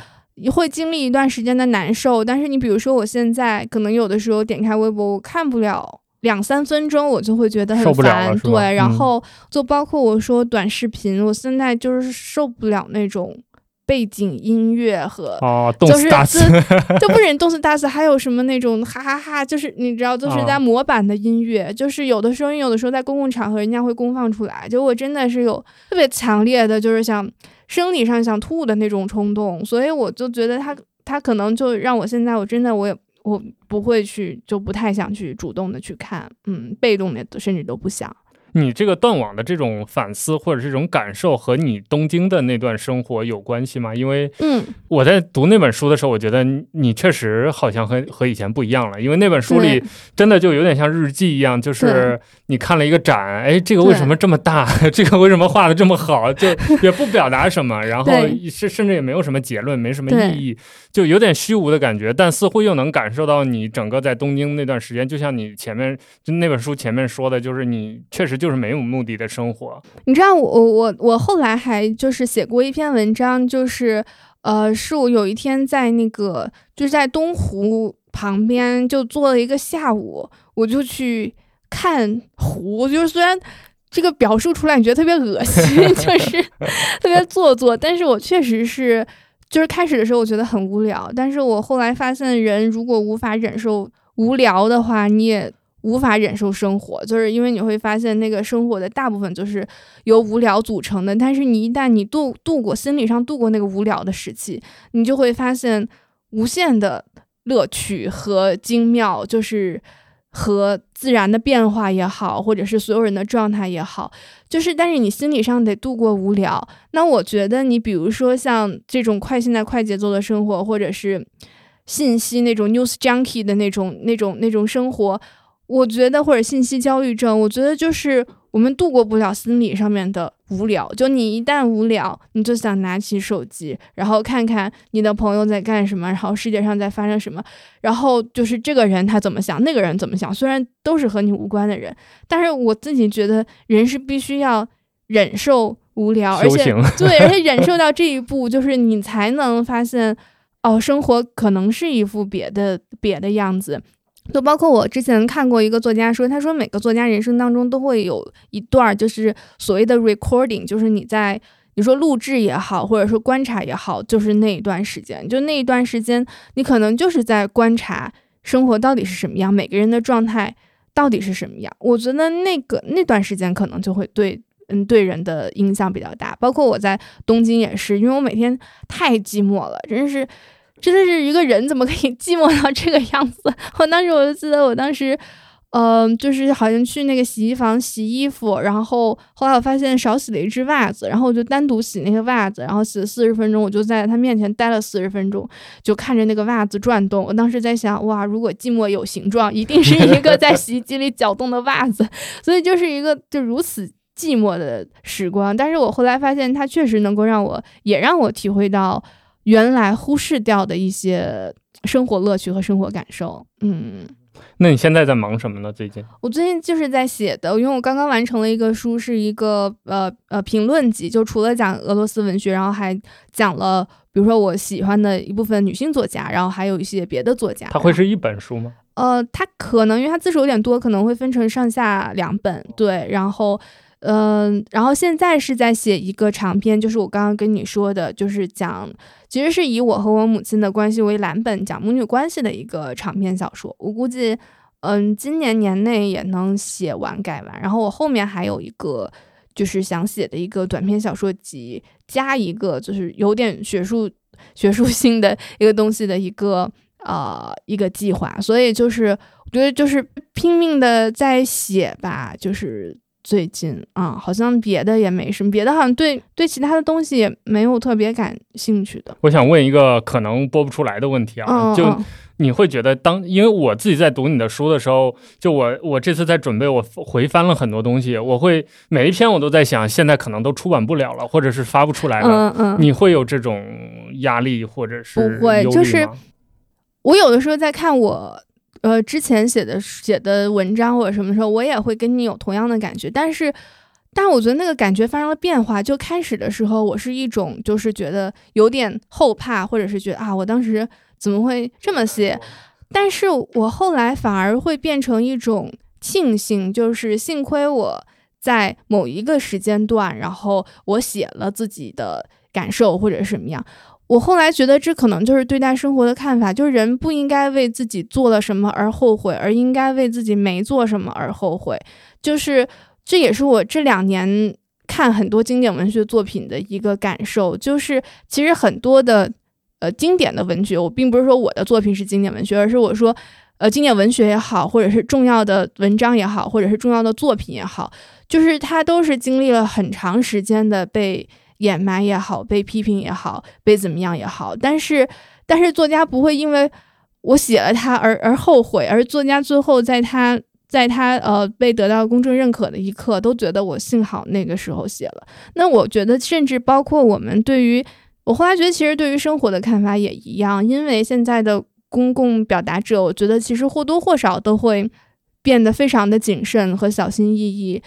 会经历一段时间的难受，但是你比如说，我现在可能有的时候点开微博，我看不了两三分钟，我就会觉得很烦。对，然后就包括我说短视频，我现在就是受不了那种背景音乐和就是就不忍动次打次，还有什么那种哈哈哈，就是你知道，就是在模板的音乐，就是有的时候，有的时候在公共场合，人家会公放出来，就我真的是有特别强烈的，就是想。生理上想吐的那种冲动，所以我就觉得他他可能就让我现在我真的我也我不会去就不太想去主动的去看，嗯，被动的甚至都不想。你这个断网的这种反思或者这种感受和你东京的那段生活有关系吗？因为，嗯，我在读那本书的时候，我觉得你确实好像和和以前不一样了。因为那本书里真的就有点像日记一样，就是你看了一个展，哎，这个为什么这么大？这个为什么画的这么好？就也不表达什么，然后甚甚至也没有什么结论，没什么意义，就有点虚无的感觉。但似乎又能感受到你整个在东京那段时间，就像你前面就那本书前面说的，就是你确实。就是没有目的的生活。你知道，我我我后来还就是写过一篇文章，就是呃，是我有一天在那个就是在东湖旁边就坐了一个下午，我就去看湖。就是虽然这个表述出来你觉得特别恶心，就是特别做作，但是我确实是就是开始的时候我觉得很无聊，但是我后来发现，人如果无法忍受无聊的话，你也。无法忍受生活，就是因为你会发现那个生活的大部分就是由无聊组成的。但是你一旦你度度过心理上度过那个无聊的时期，你就会发现无限的乐趣和精妙，就是和自然的变化也好，或者是所有人的状态也好，就是但是你心理上得度过无聊。那我觉得你比如说像这种快现在快节奏的生活，或者是信息那种 news junkie 的那种那种那种生活。我觉得或者信息焦虑症，我觉得就是我们度过不了心理上面的无聊。就你一旦无聊，你就想拿起手机，然后看看你的朋友在干什么，然后世界上在发生什么，然后就是这个人他怎么想，那个人怎么想。虽然都是和你无关的人，但是我自己觉得人是必须要忍受无聊，而且 对，而且忍受到这一步，就是你才能发现，哦，生活可能是一副别的别的样子。就包括我之前看过一个作家说，他说每个作家人生当中都会有一段，就是所谓的 recording，就是你在你说录制也好，或者说观察也好，就是那一段时间，就那一段时间，你可能就是在观察生活到底是什么样，每个人的状态到底是什么样。我觉得那个那段时间可能就会对嗯对人的影响比较大。包括我在东京也是，因为我每天太寂寞了，真是。真的是一个人怎么可以寂寞到这个样子？我当时我就记得，我当时，嗯，就是好像去那个洗衣房洗衣服，然后后来我发现少洗了一只袜子，然后我就单独洗那个袜子，然后洗了四十分钟，我就在他面前待了四十分钟，就看着那个袜子转动。我当时在想，哇，如果寂寞有形状，一定是一个在洗衣机里搅动的袜子。所以就是一个就如此寂寞的时光。但是我后来发现，它确实能够让我，也让我体会到。原来忽视掉的一些生活乐趣和生活感受，嗯，那你现在在忙什么呢？最近我最近就是在写的，因为我刚刚完成了一个书，是一个呃呃评论集，就除了讲俄罗斯文学，然后还讲了，比如说我喜欢的一部分女性作家，然后还有一些别的作家。它会是一本书吗？呃，它可能因为它字数有点多，可能会分成上下两本，对，然后。嗯，然后现在是在写一个长篇，就是我刚刚跟你说的，就是讲，其实是以我和我母亲的关系为蓝本，讲母女关系的一个长篇小说。我估计，嗯，今年年内也能写完改完。然后我后面还有一个，就是想写的一个短篇小说集，加一个就是有点学术学术性的一个东西的一个呃一个计划。所以就是我觉得就是拼命的在写吧，就是。最近啊，好像别的也没什么，别的好像对对其他的东西也没有特别感兴趣的。我想问一个可能播不出来的问题啊，就你会觉得当，因为我自己在读你的书的时候，就我我这次在准备，我回翻了很多东西，我会每一篇我都在想，现在可能都出版不了了，或者是发不出来了。嗯嗯，你会有这种压力或者是不会？就是我有的时候在看我。呃，之前写的写的文章或者什么时候，我也会跟你有同样的感觉，但是，但我觉得那个感觉发生了变化。就开始的时候，我是一种就是觉得有点后怕，或者是觉得啊，我当时怎么会这么写？但是我后来反而会变成一种庆幸，就是幸亏我在某一个时间段，然后我写了自己的感受或者什么样。我后来觉得，这可能就是对待生活的看法，就是人不应该为自己做了什么而后悔，而应该为自己没做什么而后悔。就是这也是我这两年看很多经典文学作品的一个感受。就是其实很多的呃经典的文学，我并不是说我的作品是经典文学，而是我说呃经典文学也好，或者是重要的文章也好，或者是重要的作品也好，就是它都是经历了很长时间的被。掩埋也好，被批评也好，被怎么样也好，但是，但是作家不会因为我写了他而而后悔，而作家最后在他在他呃被得到公众认可的一刻，都觉得我幸好那个时候写了。那我觉得，甚至包括我们对于我后来觉得，其实对于生活的看法也一样，因为现在的公共表达者，我觉得其实或多或少都会变得非常的谨慎和小心翼翼。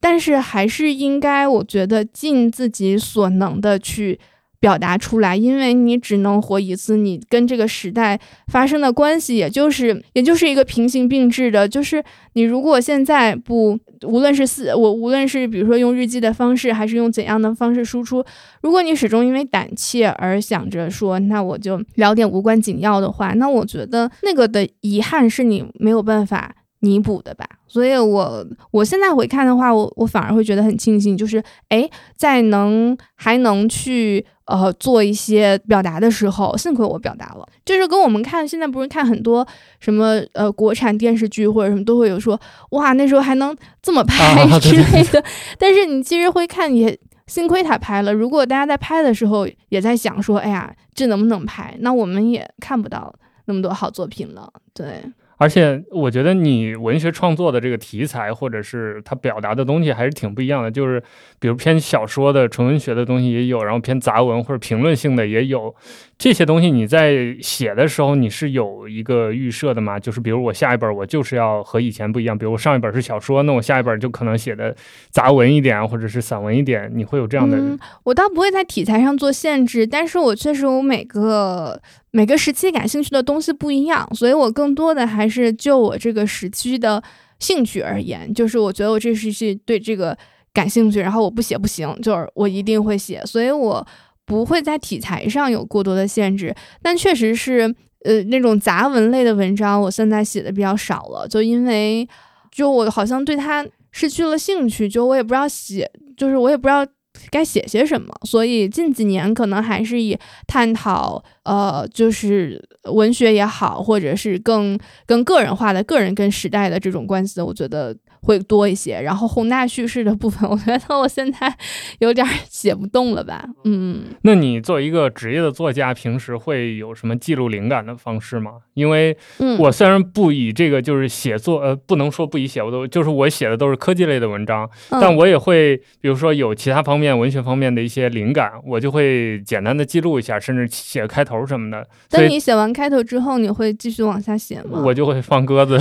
但是还是应该，我觉得尽自己所能的去表达出来，因为你只能活一次，你跟这个时代发生的关系，也就是也就是一个平行并置的。就是你如果现在不，无论是四我，无论是比如说用日记的方式，还是用怎样的方式输出，如果你始终因为胆怯而想着说，那我就聊点无关紧要的话，那我觉得那个的遗憾是你没有办法。弥补的吧，所以我我现在回看的话，我我反而会觉得很庆幸，就是哎，在能还能去呃做一些表达的时候，幸亏我表达了。就是跟我们看现在不是看很多什么呃国产电视剧或者什么都会有说哇那时候还能这么拍 之类的，但是你其实会看也幸亏他拍了。如果大家在拍的时候也在想说哎呀这能不能拍，那我们也看不到那么多好作品了。对。而且我觉得你文学创作的这个题材，或者是他表达的东西，还是挺不一样的。就是比如偏小说的纯文学的东西也有，然后偏杂文或者评论性的也有。这些东西你在写的时候，你是有一个预设的吗？就是比如我下一本我就是要和以前不一样，比如我上一本是小说，那我下一本就可能写的杂文一点，或者是散文一点。你会有这样的？嗯，我倒不会在题材上做限制，但是我确实我每个每个时期感兴趣的东西不一样，所以我更多的还是就我这个时期的兴趣而言，就是我觉得我这时期对这个感兴趣，然后我不写不行，就是我一定会写，所以我。不会在题材上有过多的限制，但确实是，呃，那种杂文类的文章，我现在写的比较少了，就因为，就我好像对它失去了兴趣，就我也不知道写，就是我也不知道该写些什么，所以近几年可能还是以探讨，呃，就是文学也好，或者是更更个人化的个人跟时代的这种关系，我觉得。会多一些，然后宏大叙事的部分，我觉得我现在有点写不动了吧？嗯，那你作为一个职业的作家，平时会有什么记录灵感的方式吗？因为我虽然不以这个就是写作，呃，不能说不以写，我都就是我写的都是科技类的文章，但我也会，比如说有其他方面文学方面的一些灵感，我就会简单的记录一下，甚至写个开头什么的。等你写完开头之后，你会继续往下写吗？我就会放鸽子，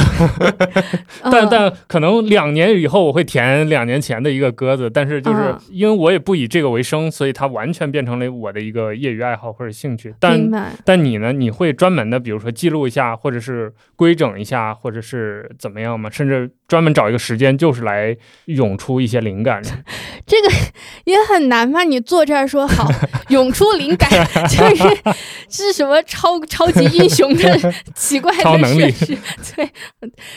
但但可能。两年以后我会填两年前的一个鸽子，但是就是因为我也不以这个为生，所以它完全变成了我的一个业余爱好或者兴趣。但但你呢？你会专门的，比如说记录一下，或者是规整一下，或者是怎么样吗？甚至专门找一个时间，就是来涌出一些灵感。这个也很难吗？你坐这儿说好，涌出灵感，就是是什么超超级英雄的奇怪的设施？对，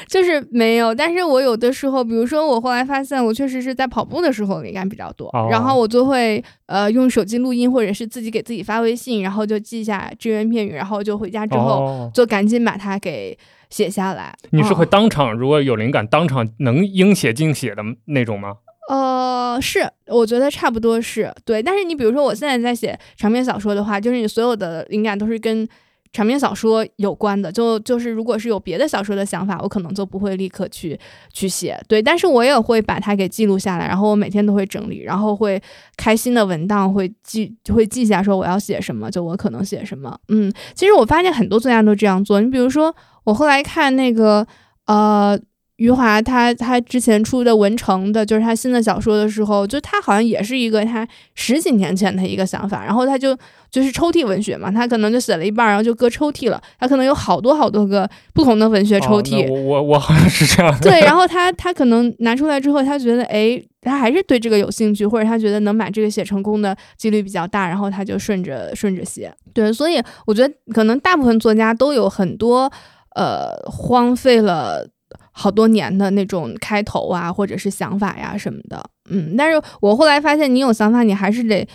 就是没有。但是我有的时候，比如说我后来发现，我确实是在跑步的时候灵感比较多，然后我就会呃用手机录音，或者是自己给自己发微信，然后就记下只言片语，然后就回家之后就赶紧把它给。写下来，你是会当场如果有灵感，当场能应写尽写的那种吗？呃，是，我觉得差不多是对。但是你比如说，我现在在写长篇小说的话，就是你所有的灵感都是跟长篇小说有关的。就就是如果是有别的小说的想法，我可能就不会立刻去去写。对，但是我也会把它给记录下来，然后我每天都会整理，然后会开心的文档会记会记下说我要写什么，就我可能写什么。嗯，其实我发现很多作家都这样做。你比如说。我后来看那个，呃，余华他他之前出的《文成》的，就是他新的小说的时候，就他好像也是一个他十几年前的一个想法，然后他就就是抽屉文学嘛，他可能就写了一半，然后就搁抽屉了，他可能有好多好多个不同的文学抽屉。我我我好像是这样。对，然后他他可能拿出来之后，他觉得哎，他还是对这个有兴趣，或者他觉得能把这个写成功的几率比较大，然后他就顺着顺着写。对，所以我觉得可能大部分作家都有很多。呃，荒废了好多年的那种开头啊，或者是想法呀什么的，嗯，但是我后来发现，你有想法，你还是得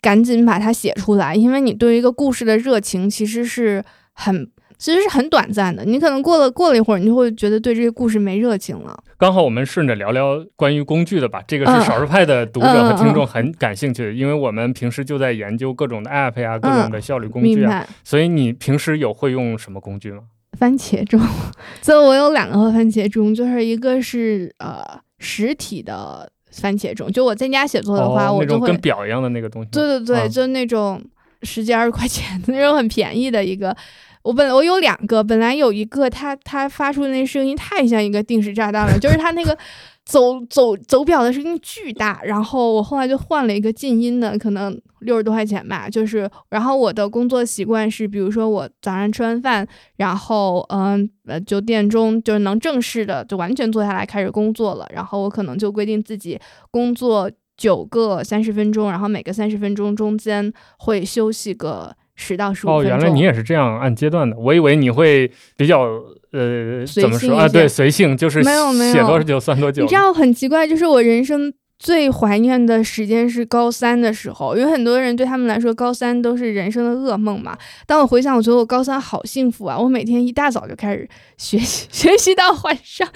赶紧把它写出来，因为你对于一个故事的热情其实是很，其实是很短暂的。你可能过了过了一会儿，你就会觉得对这个故事没热情了。刚好我们顺着聊聊关于工具的吧，这个是少数派的读者和听众很感兴趣的，因为我们平时就在研究各种的 app 呀，各种的效率工具啊，所以你平时有会用什么工具吗？番茄钟，所以我有两个番茄钟，就是一个是呃实体的番茄钟，就我在家写作的话，我就会跟表一样的那个东西。对对对，就那种十几二十块钱的那种很便宜的一个。我本我有两个，本来有一个它它发出的那声音太像一个定时炸弹了，就是它那个。走走走表的声音巨大，然后我后来就换了一个静音的，可能六十多块钱吧。就是，然后我的工作习惯是，比如说我早上吃完饭，然后嗯呃九点钟就是能正式的就完全坐下来开始工作了。然后我可能就规定自己工作九个三十分钟，然后每个三十分钟中间会休息个。十到十五分钟。哦，原来你也是这样按阶段的。我以为你会比较呃，怎么说啊？对，随性，就是没有没有写多久算多久。你知道很奇怪，就是我人生最怀念的时间是高三的时候，因为很多人对他们来说高三都是人生的噩梦嘛。当我回想，我觉得我高三好幸福啊！我每天一大早就开始学习，学习到晚上，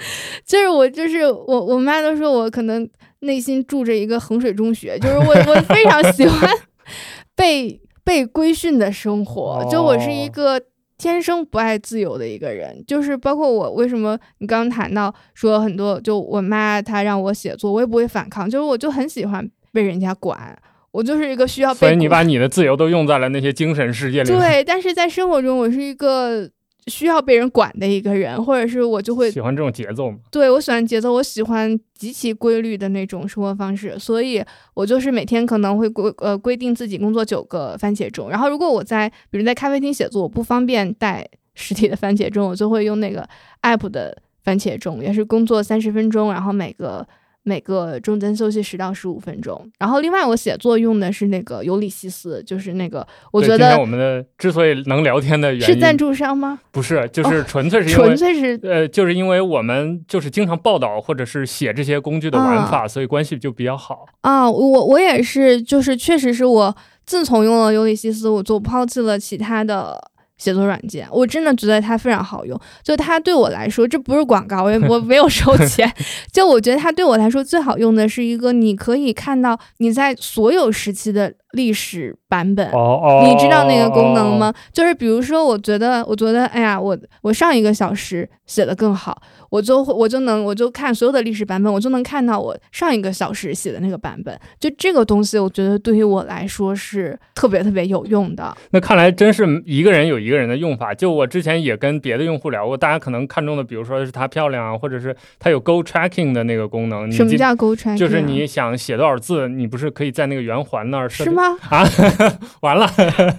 就是我就是我，我妈都说我可能内心住着一个衡水中学，就是我我非常喜欢 被。被规训的生活，就我是一个天生不爱自由的一个人，就是包括我为什么你刚刚谈到说很多，就我妈她让我写作，我也不会反抗，就是我就很喜欢被人家管，我就是一个需要被。所以你把你的自由都用在了那些精神世界里。对，但是在生活中，我是一个。需要被人管的一个人，或者是我就会喜欢这种节奏吗？对我喜欢节奏，我喜欢极其规律的那种生活方式，所以我就是每天可能会规呃规定自己工作九个番茄钟，然后如果我在比如在咖啡厅写作，我不方便带 实体的番茄钟，我就会用那个 app 的番茄钟，也是工作三十分钟，然后每个。每个中间休息十到十五分钟，然后另外我写作用的是那个尤里西斯，就是那个我觉得我们的之所以能聊天的原因是赞助商吗？不是，就是纯粹是纯粹是呃，就是因为我们就是经常报道或者是写这些工具的玩法，所以关系就比较好啊。我我也是，就是确实是我自从用了尤里西斯，我就抛弃了其他的。写作软件，我真的觉得它非常好用。就它对我来说，这不是广告，我也 我没有收钱。就我觉得它对我来说最好用的是一个，你可以看到你在所有时期的历史版本。哦你知道那个功能吗？就是比如说，我觉得，我觉得，哎呀，我我上一个小时写的更好。我就我就能我就看所有的历史版本，我就能看到我上一个小时写的那个版本。就这个东西，我觉得对于我来说是特别特别有用的。那看来真是一个人有一个人的用法。就我之前也跟别的用户聊过，大家可能看中的，比如说是它漂亮啊，或者是它有 Go Tracking 的那个功能。什么叫 Go Tracking？就是你想写多少字，你不是可以在那个圆环那儿是吗？啊，完了。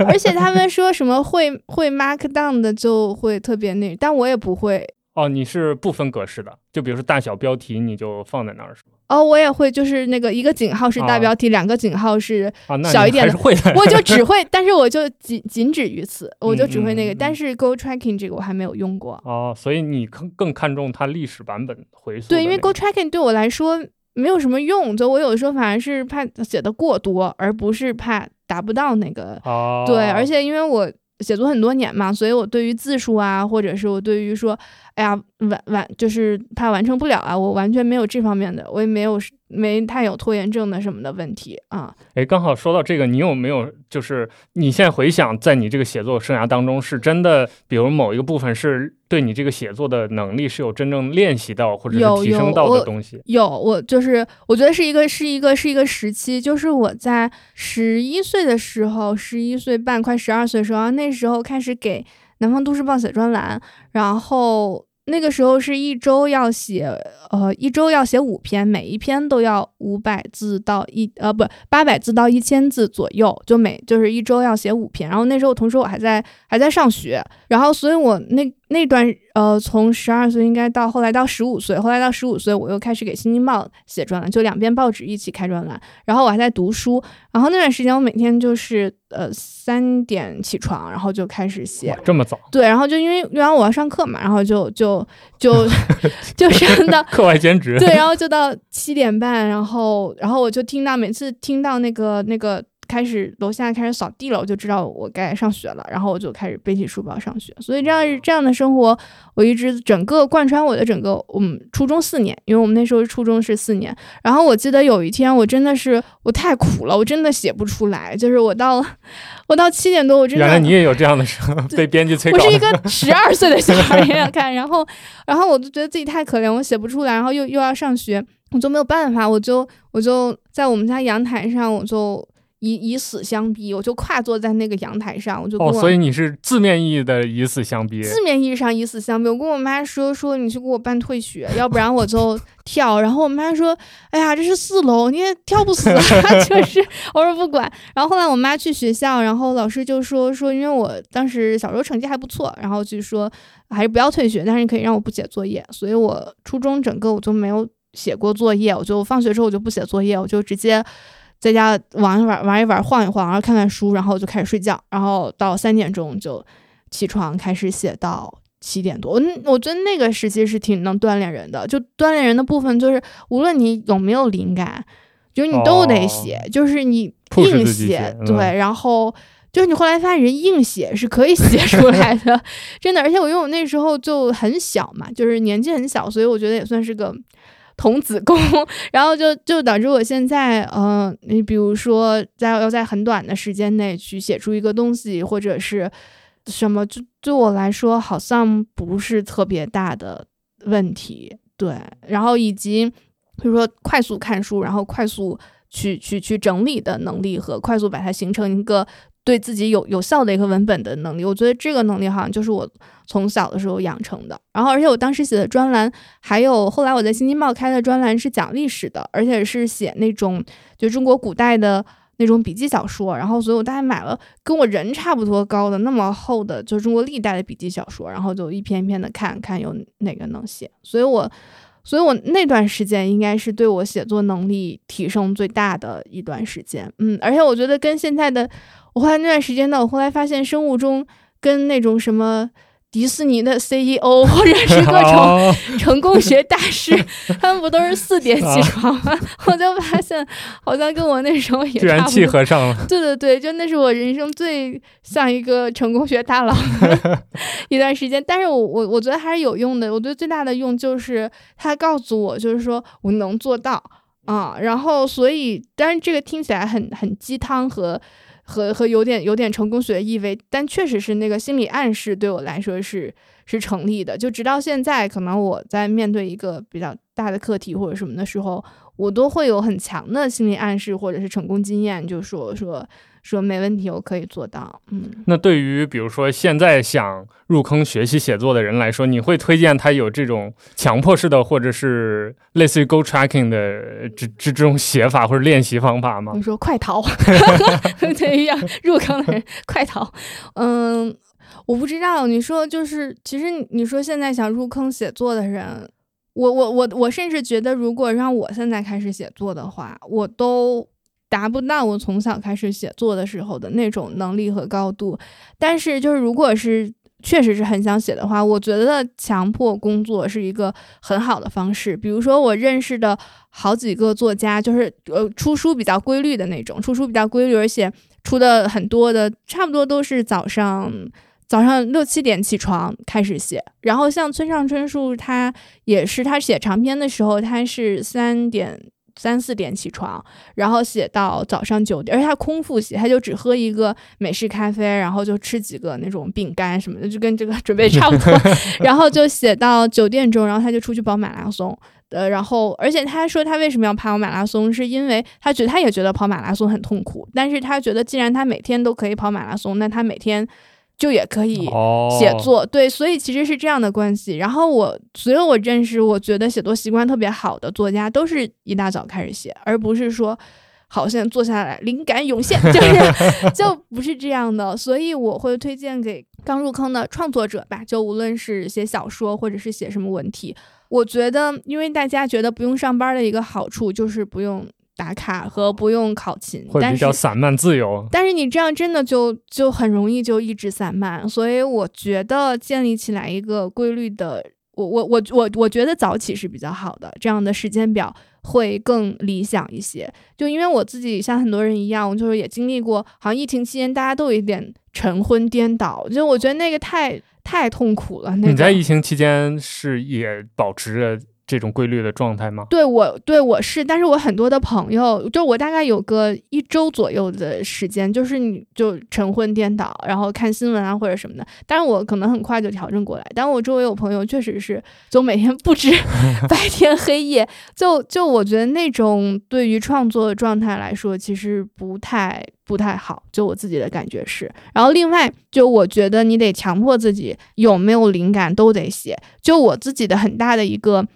而且他们说什么会会 Markdown 的就会特别那，但我也不会。哦，你是不分格式的，就比如说大小标题，你就放在那儿是吗？哦，我也会，就是那个一个井号是大标题，两个井号是小一点的，会的。我就 只会，但是我就仅仅止于此，我就只会那个。但是 Go Tracking 这个我还没有用过。哦，所以你更更看重它历史版本回溯。对，因为 Go Tracking 对我来说没有什么用，就我有的时候反而是怕写的过多，而不是怕达不到那个。哦。对，而且因为我。写作很多年嘛，所以我对于字数啊，或者是我对于说，哎呀，完完就是怕完成不了啊，我完全没有这方面的，我也没有。没太有拖延症的什么的问题啊！哎，刚好说到这个，你有没有就是你现在回想，在你这个写作生涯当中，是真的，比如某一个部分是对你这个写作的能力是有真正练习到或者是提升到的东西？有，我就是我觉得是一个是一个是一个时期，就是我在十一岁的时候，十一岁半快十二岁的时候，那时候开始给南方都市报写专栏，然后。那个时候是一周要写，呃，一周要写五篇，每一篇都要五百字到一，呃，不，八百字到一千字左右，就每就是一周要写五篇。然后那时候同时我还在还在上学，然后所以我那。那段呃，从十二岁应该到后来到十五岁，后来到十五岁，我又开始给《新京报》写专栏，就两边报纸一起开专栏。然后我还在读书，然后那段时间我每天就是呃三点起床，然后就开始写。这么早？对，然后就因为因为我要上课嘛，然后就就就 就上到课外兼职。对，然后就到七点半，然后然后我就听到每次听到那个那个。开始楼下开始扫地了，我就知道我该上学了，然后我就开始背起书包上学。所以这样这样的生活，我一直整个贯穿我的整个我们初中四年，因为我们那时候初中是四年。然后我记得有一天，我真的是我太苦了，我真的写不出来。就是我到 我到七点多，我真的原来你也有这样的时候 被编辑催稿。我是一个十二岁的小孩想看，然后 然后我就觉得自己太可怜，我写不出来，然后又又要上学，我就没有办法，我就我就在我们家阳台上，我就。以以死相逼，我就跨坐在那个阳台上，我就哦，所以你是字面意义的以死相逼，字面意义上以死相逼。我跟我妈说说，你去给我办退学，要不然我就 跳。然后我妈说，哎呀，这是四楼，你也跳不死啊。就是我说不管。然后后来我妈去学校，然后老师就说说，因为我当时小时候成绩还不错，然后就说还是不要退学，但是你可以让我不写作业。所以我初中整个我就没有写过作业，我就放学之后我就不写作业，我就直接。在家玩一玩，玩一玩，晃一晃，然后看看书，然后就开始睡觉，然后到三点钟就起床，开始写到七点多。我我觉得那个时期是挺能锻炼人的，就锻炼人的部分就是，无论你有没有灵感，就是你都得写，就是你硬写，对，然后就是你后来发现人硬写是可以写出来的，真的。而且我因为我那时候就很小嘛，就是年纪很小，所以我觉得也算是个。童子功，然后就就导致我现在，嗯，你比如说在要在很短的时间内去写出一个东西，或者是什么，就对我来说好像不是特别大的问题，对。然后以及比如说快速看书，然后快速去去去整理的能力和快速把它形成一个。对自己有有效的一个文本的能力，我觉得这个能力好像就是我从小的时候养成的。然后，而且我当时写的专栏，还有后来我在新京报开的专栏是讲历史的，而且是写那种就中国古代的那种笔记小说。然后，所以我大概买了跟我人差不多高的那么厚的，就是中国历代的笔记小说，然后就一篇一篇的看看有哪个能写。所以我，所以我那段时间应该是对我写作能力提升最大的一段时间。嗯，而且我觉得跟现在的。我后来那段时间呢，我后来发现生物钟跟那种什么迪士尼的 CEO 或者是各种 成功学大师，他们不都是四点起床吗？我就发现好像跟我那时候也居然契合上了。对对对，就那是我人生最像一个成功学大佬的一段时间。但是我我我觉得还是有用的。我觉得最大的用就是他告诉我，就是说我能做到啊。然后所以，当然这个听起来很很鸡汤和。和和有点有点成功学的意味，但确实是那个心理暗示对我来说是是成立的。就直到现在，可能我在面对一个比较大的课题或者什么的时候，我都会有很强的心理暗示或者是成功经验，就说说。说没问题，我可以做到。嗯，那对于比如说现在想入坑学习写作的人来说，你会推荐他有这种强迫式的，或者是类似于 Go Tracking 的这这这种写法或者练习方法吗？你说快逃 对一样入坑的人快逃。嗯，我不知道，你说就是，其实你说现在想入坑写作的人，我我我我甚至觉得，如果让我现在开始写作的话，我都达不到我从小开始写作的时候的那种能力和高度。但是就是，如果是确实是很想写的话，我觉得强迫工作是一个很好的方式。比如说，我认识的好几个作家，就是呃出书比较规律的那种，出书比较规律，而且出的很多的，差不多都是早上早上六七点起床开始写。然后像村上春树，他也是他写长篇的时候，他是三点。三四点起床，然后写到早上九点，而且他空腹写，他就只喝一个美式咖啡，然后就吃几个那种饼干什么的，就跟这个 准备差不多，然后就写到九点钟，然后他就出去跑马拉松。呃，然后而且他说他为什么要跑马拉松，是因为他觉得他也觉得跑马拉松很痛苦，但是他觉得既然他每天都可以跑马拉松，那他每天。就也可以写作，对，所以其实是这样的关系。然后我所有我认识，我觉得写作习惯特别好的作家，都是一大早开始写，而不是说好像坐下来灵感涌现，就是就不是这样的。所以我会推荐给刚入坑的创作者吧，就无论是写小说或者是写什么文体，我觉得，因为大家觉得不用上班的一个好处就是不用。打卡和不用考勤，会比较散漫自由。但是你这样真的就就很容易就一直散漫，所以我觉得建立起来一个规律的，我我我我我觉得早起是比较好的，这样的时间表会更理想一些。就因为我自己像很多人一样，就是也经历过，好像疫情期间大家都有一点晨昏颠倒，就我觉得那个太太痛苦了。你在疫情期间是也保持着。这种规律的状态吗？对我，对我是，但是我很多的朋友，就我大概有个一周左右的时间，就是你就晨昏颠倒，然后看新闻啊或者什么的。但是我可能很快就调整过来。但我周围有朋友确实是，就每天不知 白天黑夜，就就我觉得那种对于创作的状态来说，其实不太不太好。就我自己的感觉是。然后另外，就我觉得你得强迫自己有没有灵感都得写。就我自己的很大的一个。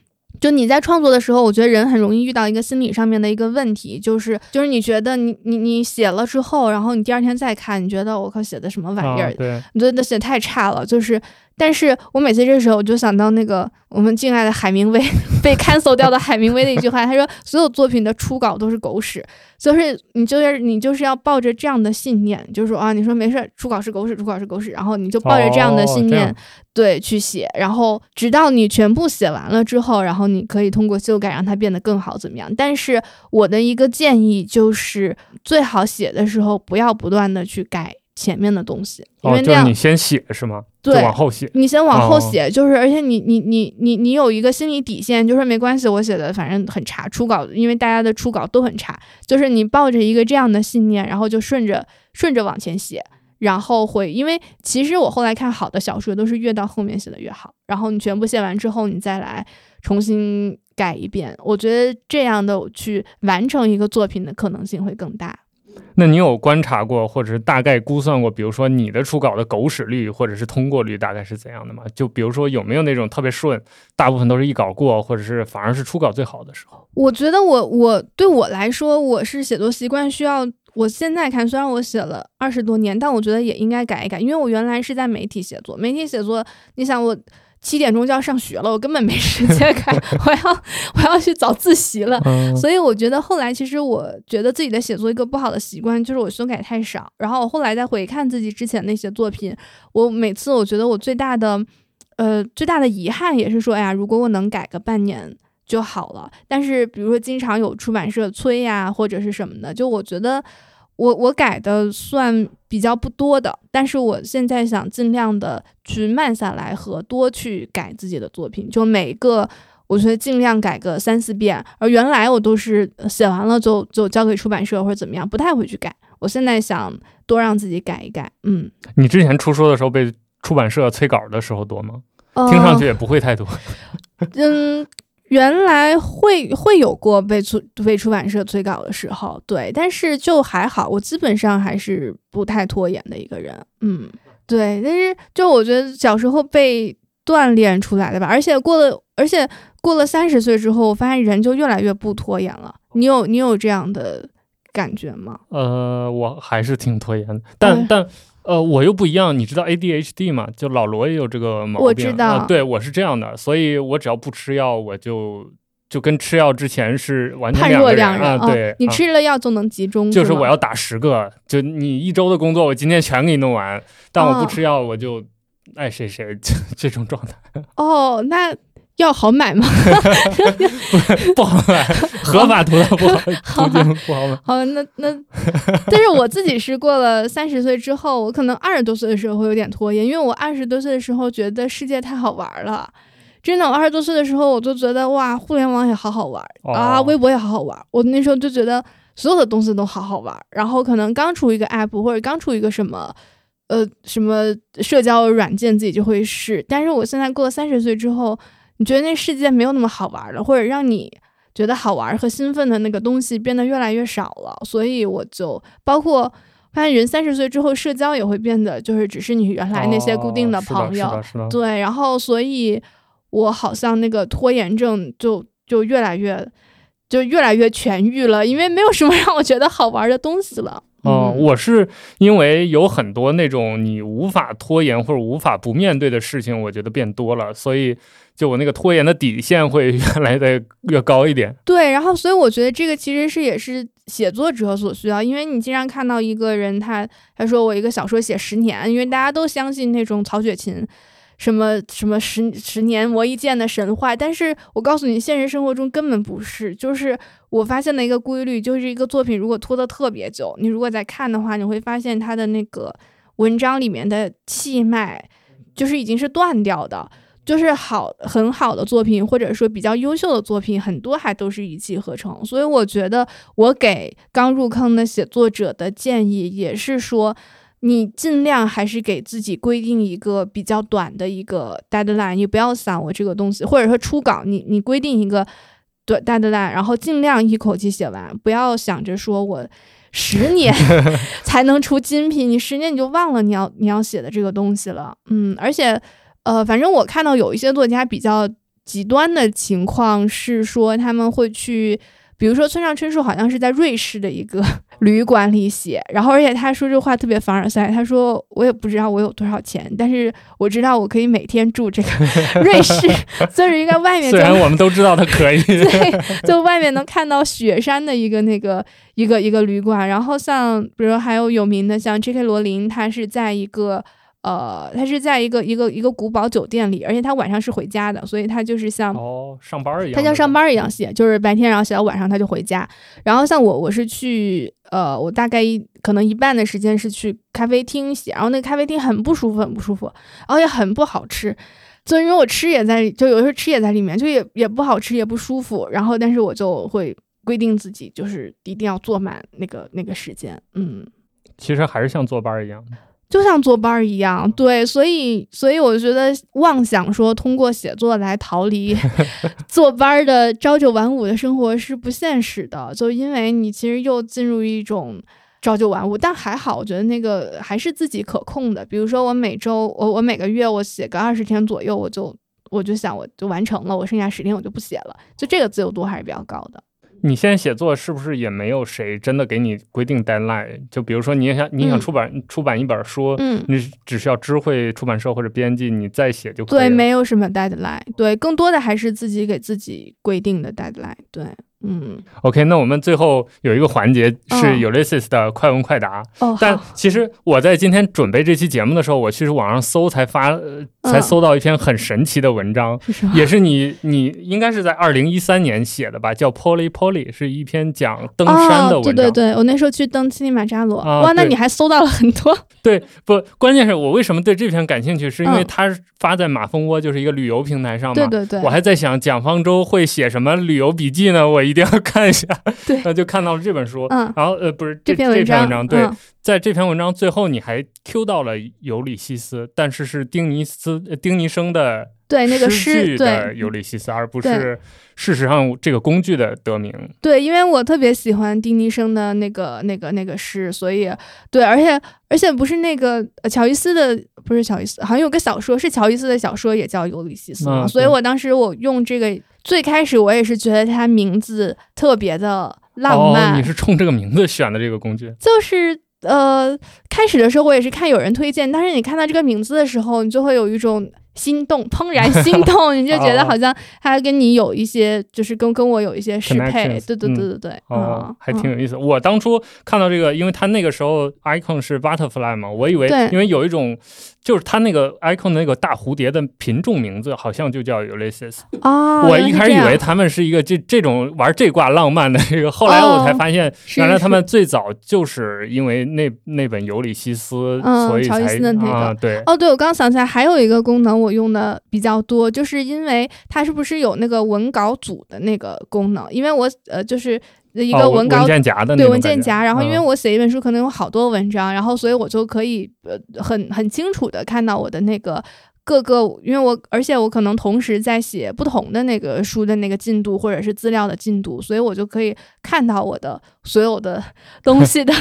就你在创作的时候，我觉得人很容易遇到一个心理上面的一个问题，就是就是你觉得你你你写了之后，然后你第二天再看，你觉得我靠写的什么玩意儿？对，你觉得写太差了，就是。但是我每次这时候，我就想到那个我们敬爱的海明威 被 cancel 掉的海明威的一句话，他说：“所有作品的初稿都是狗屎。”就是你就是你就是要抱着这样的信念，就是说啊，你说没事，初稿是狗屎，初稿是狗屎，然后你就抱着这样的信念，对，去写，然后直到你全部写完了之后，然后你可以通过修改让它变得更好，怎么样？但是我的一个建议就是，最好写的时候不要不断的去改。前面的东西，因为那样你先写是吗？对，往后写。你先往后写，就是而且你你你你你有一个心理底线，就是没关系，我写的反正很差，初稿，因为大家的初稿都很差，就是你抱着一个这样的信念，然后就顺着顺着往前写，然后会，因为其实我后来看好的小说都是越到后面写的越好，然后你全部写完之后，你再来重新改一遍，我觉得这样的去完成一个作品的可能性会更大。那你有观察过，或者是大概估算过，比如说你的初稿的狗屎率，或者是通过率大概是怎样的吗？就比如说有没有那种特别顺，大部分都是一稿过，或者是反而是初稿最好的时候？我觉得我我对我来说，我是写作习惯需要，我现在看虽然我写了二十多年，但我觉得也应该改一改，因为我原来是在媒体写作，媒体写作，你想我。七点钟就要上学了，我根本没时间 看，我要我要去早自习了。所以我觉得后来其实我觉得自己的写作一个不好的习惯就是我修改太少。然后我后来再回看自己之前那些作品，我每次我觉得我最大的呃最大的遗憾也是说，哎呀，如果我能改个半年就好了。但是比如说经常有出版社催呀或者是什么的，就我觉得。我我改的算比较不多的，但是我现在想尽量的去慢下来和多去改自己的作品，就每个我觉得尽量改个三四遍，而原来我都是写完了就就交给出版社或者怎么样，不太会去改。我现在想多让自己改一改。嗯，你之前出书的时候被出版社催稿的时候多吗？听上去也不会太多。嗯。原来会会有过被出被出版社催稿的时候，对，但是就还好，我基本上还是不太拖延的一个人，嗯，对，但是就我觉得小时候被锻炼出来的吧，而且过了，而且过了三十岁之后，我发现人就越来越不拖延了。你有你有这样的感觉吗？呃，我还是挺拖延的，但但。呃，我又不一样，你知道 ADHD 吗？就老罗也有这个毛病。我知道，对我是这样的，所以我只要不吃药，我就就跟吃药之前是完全两人。对，你吃了药就能集中。就是我要打十个，就你一周的工作，我今天全给你弄完。但我不吃药，我就爱谁谁，这种状态。哦，那。药好买吗？不 不好买，合法途道不好，途径不好买。好，那那，但是我自己是过了三十岁之后，我可能二十多岁的时候会有点拖延，因为我二十多岁的时候觉得世界太好玩了，真的，我二十多岁的时候我就觉得哇，互联网也好好玩啊，微博也好好玩，我那时候就觉得所有的东西都好好玩，然后可能刚出一个 app 或者刚出一个什么呃什么社交软件，自己就会试，但是我现在过了三十岁之后。你觉得那世界没有那么好玩了，或者让你觉得好玩和兴奋的那个东西变得越来越少了，所以我就包括发现人三十岁之后社交也会变得就是只是你原来那些固定的朋友，对，然后所以我好像那个拖延症就就越来越就越来越痊愈了，因为没有什么让我觉得好玩的东西了。嗯，我是因为有很多那种你无法拖延或者无法不面对的事情，我觉得变多了，所以。就我那个拖延的底线会越来的越高一点。对，然后所以我觉得这个其实是也是写作者所需要，因为你经常看到一个人他他说我一个小说写十年，因为大家都相信那种曹雪芹什么什么十十年磨一剑的神话，但是我告诉你，现实生活中根本不是。就是我发现的一个规律，就是一个作品如果拖得特别久，你如果在看的话，你会发现它的那个文章里面的气脉就是已经是断掉的。就是好很好的作品，或者说比较优秀的作品，很多还都是一气呵成。所以我觉得，我给刚入坑的写作者的建议也是说，你尽量还是给自己规定一个比较短的一个 deadline，你不要想我这个东西，或者说初稿，你你规定一个短 deadline，然后尽量一口气写完，不要想着说我十 年才能出精品，你十年你就忘了你要你要写的这个东西了。嗯，而且。呃，反正我看到有一些作家比较极端的情况是说他们会去，比如说村上春树好像是在瑞士的一个 旅馆里写，然后而且他说这话特别凡尔赛，他说我也不知道我有多少钱，但是我知道我可以每天住这个 瑞士，就是一个外面虽然我们都知道他可以，对，就外面能看到雪山的一个那个一个一个旅馆，然后像比如还有有名的像 J.K. 罗琳，他是在一个。呃，他是在一个一个一个古堡酒店里，而且他晚上是回家的，所以他就是像哦上班一样，他像上班一样写，就是白天然后写到晚上他就回家。然后像我，我是去呃，我大概一可能一半的时间是去咖啡厅写，然后那个咖啡厅很不舒服，很不舒服，然后也很不好吃，所以因为我吃也在，就有时候吃也在里面，就也也不好吃，也不舒服。然后但是我就会规定自己，就是一定要坐满那个那个时间。嗯，其实还是像坐班一样。就像坐班儿一样，对，所以，所以我觉得妄想说通过写作来逃离 坐班儿的朝九晚五的生活是不现实的。就因为你其实又进入一种朝九晚五，但还好，我觉得那个还是自己可控的。比如说，我每周，我我每个月我写个二十天左右，我就我就想我就完成了，我剩下十天我就不写了，就这个自由度还是比较高的。你现在写作是不是也没有谁真的给你规定 deadline？就比如说你想你想出版出版一本书，嗯，你只需要知会出版社或者编辑，你再写就可以。对，没有什么 deadline。对，更多的还是自己给自己规定的 deadline。对。嗯，OK，那我们最后有一个环节是 Ulysses 的快问快答。哦，但其实我在今天准备这期节目的时候，我其实网上搜才发，才搜到一篇很神奇的文章，也是你你应该是在二零一三年写的吧？叫 Polly Polly，是一篇讲登山的文章。对对对，我那时候去登乞力马扎罗。啊哇，那你还搜到了很多。对，不，关键是我为什么对这篇感兴趣，是因为它发在马蜂窝，就是一个旅游平台上嘛。对对对。我还在想蒋方舟会写什么旅游笔记呢？我。一定要看一下，对，那就看到了这本书，嗯，然后呃，不是这篇文章，对，在这篇文章最后你还 Q 到了尤里西斯，但是是丁尼斯丁尼生的对那个诗对尤里西斯，而不是事实上这个工具的得名。对，因为我特别喜欢丁尼生的那个那个那个诗，所以对，而且而且不是那个乔伊斯的，不是乔伊斯，好像有个小说是乔伊斯的小说也叫尤里西斯嘛，所以我当时我用这个。最开始我也是觉得他名字特别的浪漫。你是冲这个名字选的这个工具？就是呃，开始的时候我也是看有人推荐，但是你看到这个名字的时候，你就会有一种。心动，怦然心动，你就觉得好像他跟你有一些，就是跟跟我有一些适配，对对对对对，哦，还挺有意思。我当初看到这个，因为他那个时候 icon 是 butterfly 嘛，我以为因为有一种，就是它那个 icon 的那个大蝴蝶的品种名字好像就叫 Ulysses 啊。我一开始以为他们是一个这这种玩这挂浪漫的这个，后来我才发现，原来他们最早就是因为那那本尤里西斯，所以才啊对。哦，对，我刚刚想起来还有一个功能。我用的比较多，就是因为它是不是有那个文稿组的那个功能？因为我呃，就是一个文稿文件夹的对文件夹，然后因为我写一本书可能有好多文章，然后所以我就可以呃很很清楚的看到我的那个。各个，因为我而且我可能同时在写不同的那个书的那个进度或者是资料的进度，所以我就可以看到我的所有的 东西的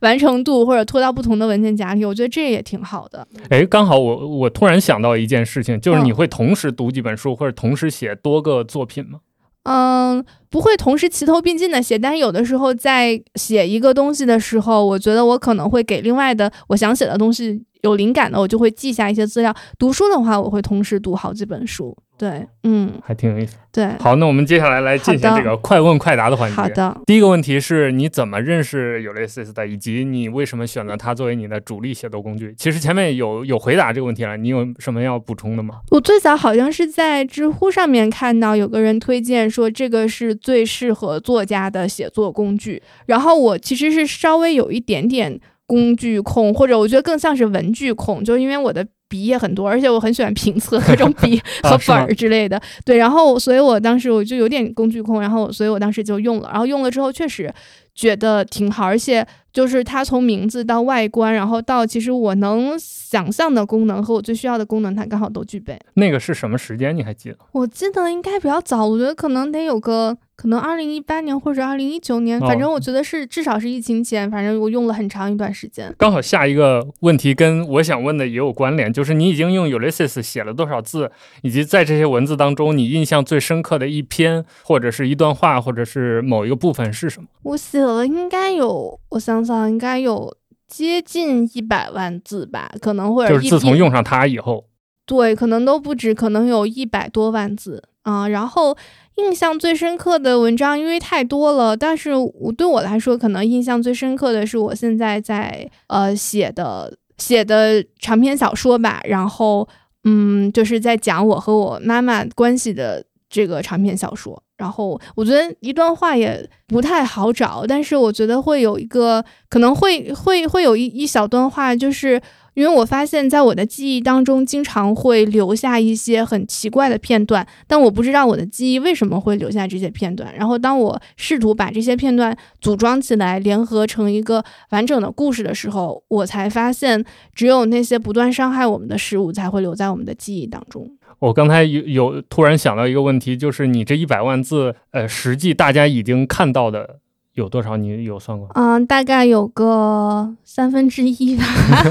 完成度或者拖到不同的文件夹里，我觉得这也挺好的。哎，刚好我我突然想到一件事情，就是你会同时读几本书或者同时写多个作品吗？嗯，不会同时齐头并进的写，但是有的时候在写一个东西的时候，我觉得我可能会给另外的我想写的东西。有灵感的，我就会记下一些资料。读书的话，我会同时读好几本书。对，嗯，还挺有意思。对，好，那我们接下来来进行这个快问快答的环节。好的，第一个问题是你怎么认识 Ulysses 的，以及你为什么选择它作为你的主力写作工具？其实前面有有回答这个问题了，你有什么要补充的吗？我最早好像是在知乎上面看到有个人推荐说这个是最适合作家的写作工具，然后我其实是稍微有一点点。工具控，或者我觉得更像是文具控，就是因为我的笔也很多，而且我很喜欢评测 各种笔和本儿之类的。对，然后所以我当时我就有点工具控，然后所以我当时就用了，然后用了之后确实觉得挺好，而且。就是它从名字到外观，然后到其实我能想象的功能和我最需要的功能，它刚好都具备。那个是什么时间？你还记得？我记得应该比较早，我觉得可能得有个可能二零一八年或者二零一九年，反正我觉得是至少是疫情前，反正我用了很长一段时间。刚好下一个问题跟我想问的也有关联，就是你已经用 Ulysses 写了多少字，以及在这些文字当中，你印象最深刻的一篇或者是一段话，或者是某一个部分是什么？我写了应该有，我想想。应该有接近一百万字吧，可能会就是自从用上它以后，对，可能都不止，可能有一百多万字啊。然后印象最深刻的文章，因为太多了，但是我对我来说，可能印象最深刻的是我现在在呃写的写的长篇小说吧。然后嗯，就是在讲我和我妈妈关系的这个长篇小说。然后我觉得一段话也不太好找，但是我觉得会有一个可能会会会有一一小段话，就是因为我发现在我的记忆当中经常会留下一些很奇怪的片段，但我不知道我的记忆为什么会留下这些片段。然后当我试图把这些片段组装起来，联合成一个完整的故事的时候，我才发现只有那些不断伤害我们的事物才会留在我们的记忆当中。我刚才有有突然想到一个问题，就是你这一百万字，呃，实际大家已经看到的有多少？你有算过？嗯，大概有个三分之一吧。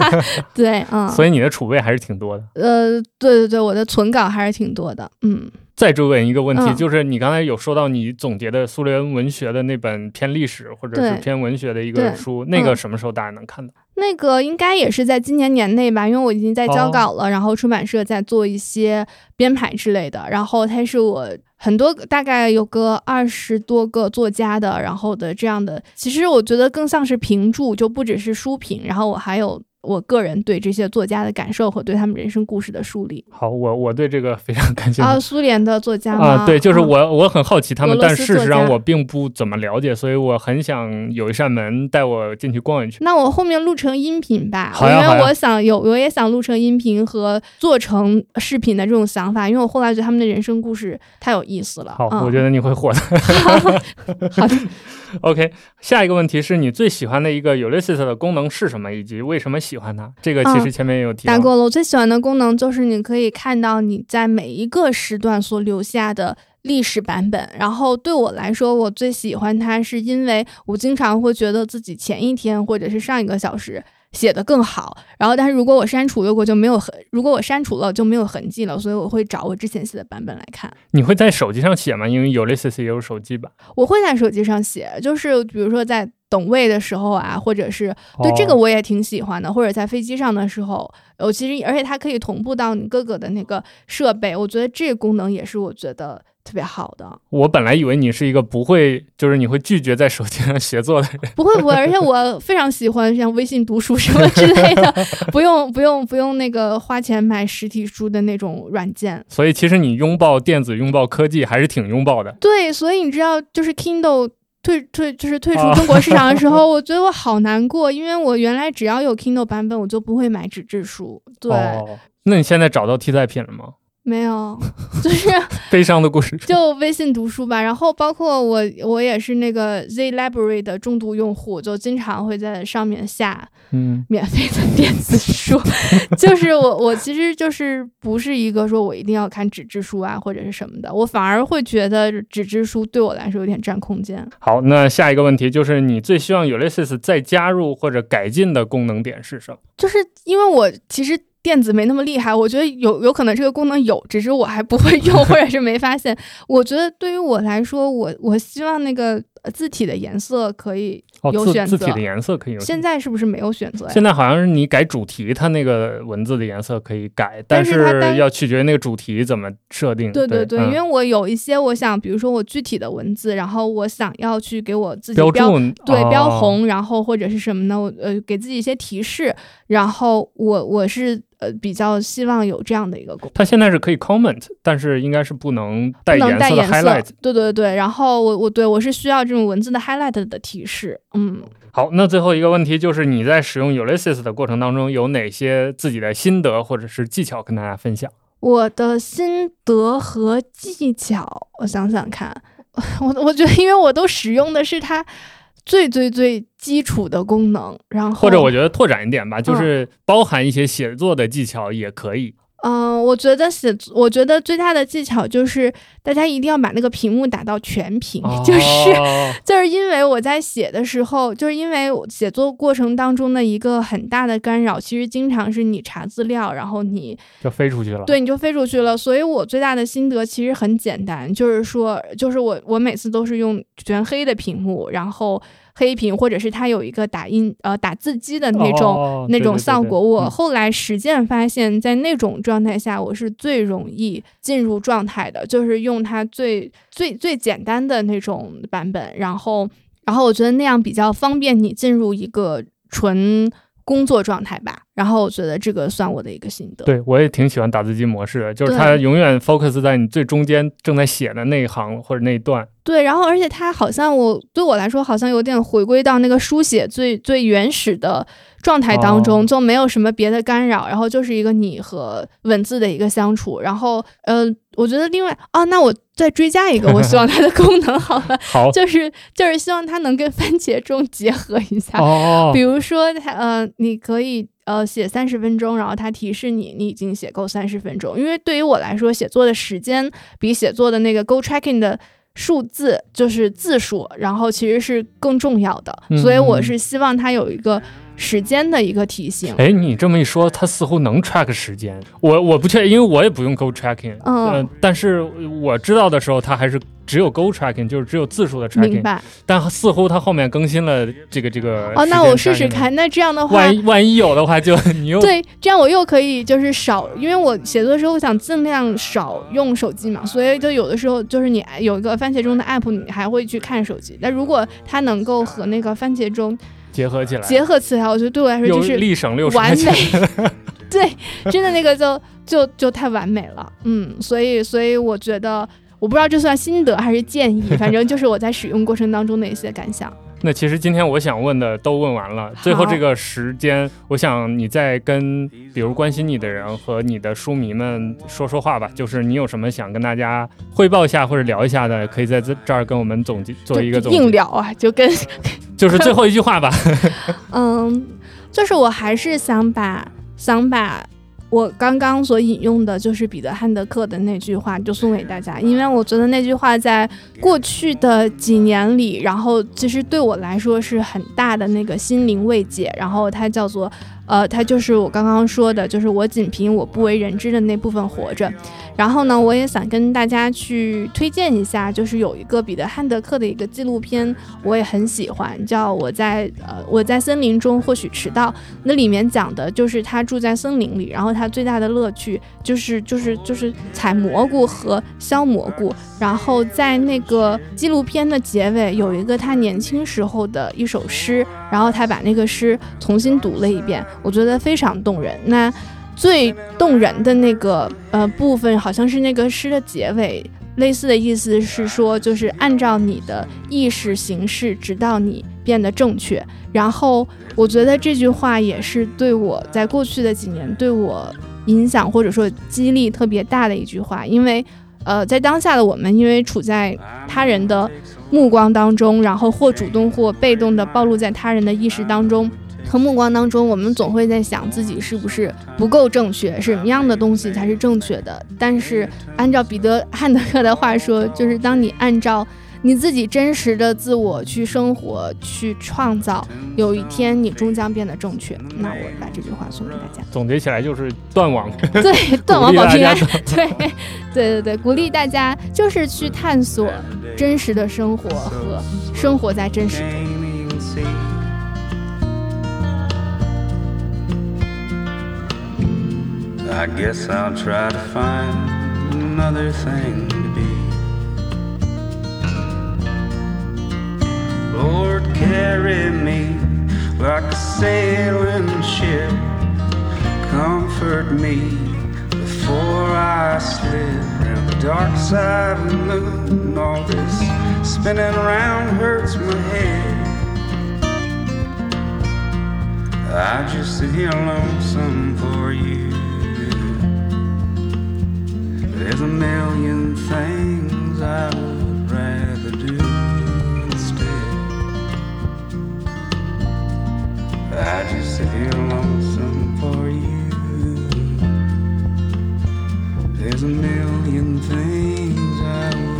对，嗯。所以你的储备还是挺多的。呃，对对对，我的存稿还是挺多的。嗯。再追问一个问题，就是你刚才有说到你总结的苏联文学的那本偏历史或者是偏文学的一个书，那个什么时候大家能看到？那个应该也是在今年年内吧，因为我已经在交稿了，然后出版社在做一些编排之类的。然后它是我很多大概有个二十多个作家的，然后的这样的，其实我觉得更像是评注，就不只是书评。然后我还有。我个人对这些作家的感受和对他们人生故事的梳理。好，我我对这个非常感兴趣。啊，苏联的作家啊，对，就是我，我很好奇他们，但事实上我并不怎么了解，所以我很想有一扇门带我进去逛一圈。那我后面录成音频吧，好因为我想有，我也想录成音频和做成视频的这种想法，因为我后来觉得他们的人生故事太有意思了。好，我觉得你会火的。好的。OK，下一个问题是你最喜欢的一个 Ulysses 的功能是什么，以及为什么喜欢它？这个其实前面也有提。答过了，我最喜欢的功能就是你可以看到你在每一个时段所留下的历史版本。然后对我来说，我最喜欢它，是因为我经常会觉得自己前一天或者是上一个小时。写的更好，然后但是如果我删除了我就没有痕，如果我删除了就没有痕迹了，所以我会找我之前写的版本来看。你会在手机上写吗？因为有类似也有手机版。我会在手机上写，就是比如说在等位的时候啊，或者是对这个我也挺喜欢的，或者在飞机上的时候，我其实而且它可以同步到你各个的那个设备，我觉得这个功能也是我觉得。特别好的，我本来以为你是一个不会，就是你会拒绝在手机上写作的人。不会不会，而且我非常喜欢像微信读书什么之类的，不用不用不用那个花钱买实体书的那种软件。所以其实你拥抱电子、拥抱科技还是挺拥抱的。对，所以你知道，就是 Kindle 退退就是退出中国市场的时 候，我觉得我好难过，因为我原来只要有 Kindle 版本，我就不会买纸质书。对，那你现在找到替代品了吗？没有，就是 悲伤的故事。就微信读书吧，然后包括我，我也是那个 Z Library 的重度用户，就经常会在上面下嗯免费的电子书。就是我，我其实就是不是一个说我一定要看纸质书啊或者是什么的，我反而会觉得纸质书对我来说有点占空间。好，那下一个问题就是你最希望 Ulysses 再加入或者改进的功能点是什么？就是因为我其实。电子没那么厉害，我觉得有有可能这个功能有，只是我还不会用，或者是没发现。我觉得对于我来说，我我希望那个。字体的颜色可以有选择，字体的颜色可以有。现在是不是没有选择呀？现在好像是你改主题，它那个文字的颜色可以改，但是要取决于那个主题怎么设定。对对对，因为我有一些，我想，比如说我具体的文字，然后我想要去给我自己标对标红，然后或者是什么呢？我呃给自己一些提示，然后我我是。呃，比较希望有这样的一个功能。它现在是可以 comment，但是应该是不能带颜色的 highlight。对对对，然后我我对我是需要这种文字的 highlight 的提示。嗯，好，那最后一个问题就是你在使用 Ulysses 的过程当中有哪些自己的心得或者是技巧跟大家分享？我的心得和技巧，我想想看，我我觉得因为我都使用的是它。最最最基础的功能，然后或者我觉得拓展一点吧，就是包含一些写作的技巧也可以。嗯，我觉得写，我觉得最大的技巧就是大家一定要把那个屏幕打到全屏，就是就是因为我在写的时候，就是因为写作过程当中的一个很大的干扰，其实经常是你查资料，然后你就飞出去了，对，你就飞出去了。所以我最大的心得其实很简单，就是说，就是我我每次都是用全黑的屏幕，然后。黑屏，或者是它有一个打印呃打字机的那种那种效果。我后来实践发现，在那种状态下，我是最容易进入状态的，就是用它最最最简单的那种版本。然后，然后我觉得那样比较方便你进入一个纯。工作状态吧，然后我觉得这个算我的一个心得。对我也挺喜欢打字机模式的，就是它永远 focus 在你最中间正在写的那一行或者那一段。对，然后而且它好像我对我来说好像有点回归到那个书写最最原始的。状态当中就没有什么别的干扰，然后就是一个你和文字的一个相处。然后，呃，我觉得另外啊，那我再追加一个，我希望它的功能好了，好，就是就是希望它能跟 番茄钟结合一下。哦，比如说它呃，你可以呃写三十分钟，然后它提示你你已经写够三十分钟。因为对于我来说，写作的时间比写作的那个 Go Tracking 的数字就是字数，然后其实是更重要的。所以我是希望它有一个。时间的一个提醒。哎，你这么一说，它似乎能 track 时间。我我不确定，因为我也不用 Go Tracking。嗯，但是我知道的时候，它还是只有 Go Tracking，就是只有字数的 tracking。明白。但似乎它后面更新了这个这个。哦，那我试试看。那这样的话，万万一有的话，就 你又对，这样我又可以就是少，因为我写作的时候我想尽量少用手机嘛，所以就有的时候就是你有一个番茄钟的 app，你还会去看手机。那如果它能够和那个番茄钟。结合起来，结合起来，我觉得对我来说就是立省六完美。对，真的那个就就就太完美了，嗯，所以所以我觉得，我不知道这算心得还是建议，反正就是我在使用过程当中的一些感想。那其实今天我想问的都问完了，最后这个时间，我想你再跟比如关心你的人和你的书迷们说说话吧，就是你有什么想跟大家汇报一下或者聊一下的，可以在这这儿跟我们总结做一个总结硬聊啊，就跟。就是最后一句话吧。嗯，就是我还是想把想把我刚刚所引用的，就是彼得汉德克的那句话，就送给大家，因为我觉得那句话在过去的几年里，然后其实对我来说是很大的那个心灵慰藉。然后它叫做呃，它就是我刚刚说的，就是我仅凭我不为人知的那部分活着。然后呢，我也想跟大家去推荐一下，就是有一个彼得汉德克的一个纪录片，我也很喜欢，叫《我在呃我在森林中或许迟到》。那里面讲的就是他住在森林里，然后他最大的乐趣就是就是就是采蘑菇和削蘑菇。然后在那个纪录片的结尾有一个他年轻时候的一首诗，然后他把那个诗重新读了一遍，我觉得非常动人。那。最动人的那个呃部分，好像是那个诗的结尾，类似的意思是说，就是按照你的意识行事，直到你变得正确。然后我觉得这句话也是对我在过去的几年对我影响或者说激励特别大的一句话，因为呃在当下的我们，因为处在他人的目光当中，然后或主动或被动的暴露在他人的意识当中。和目光当中，我们总会在想自己是不是不够正确，什么样的东西才是正确的？但是按照彼得汉德克的话说，就是当你按照你自己真实的自我去生活、去创造，有一天你终将变得正确。那我把这句话送给大家。总结起来就是断网，对，断网保平安。对，对对对，鼓励大家就是去探索真实的生活和生活在真实中。I guess I'll try to find another thing to be. Lord, carry me like a sailing ship. Comfort me before I slip around the dark side of the moon. All this spinning around hurts my head. I just sit here lonesome for you. There's a million things I would rather do instead. I just sit here lonesome for you. There's a million things I would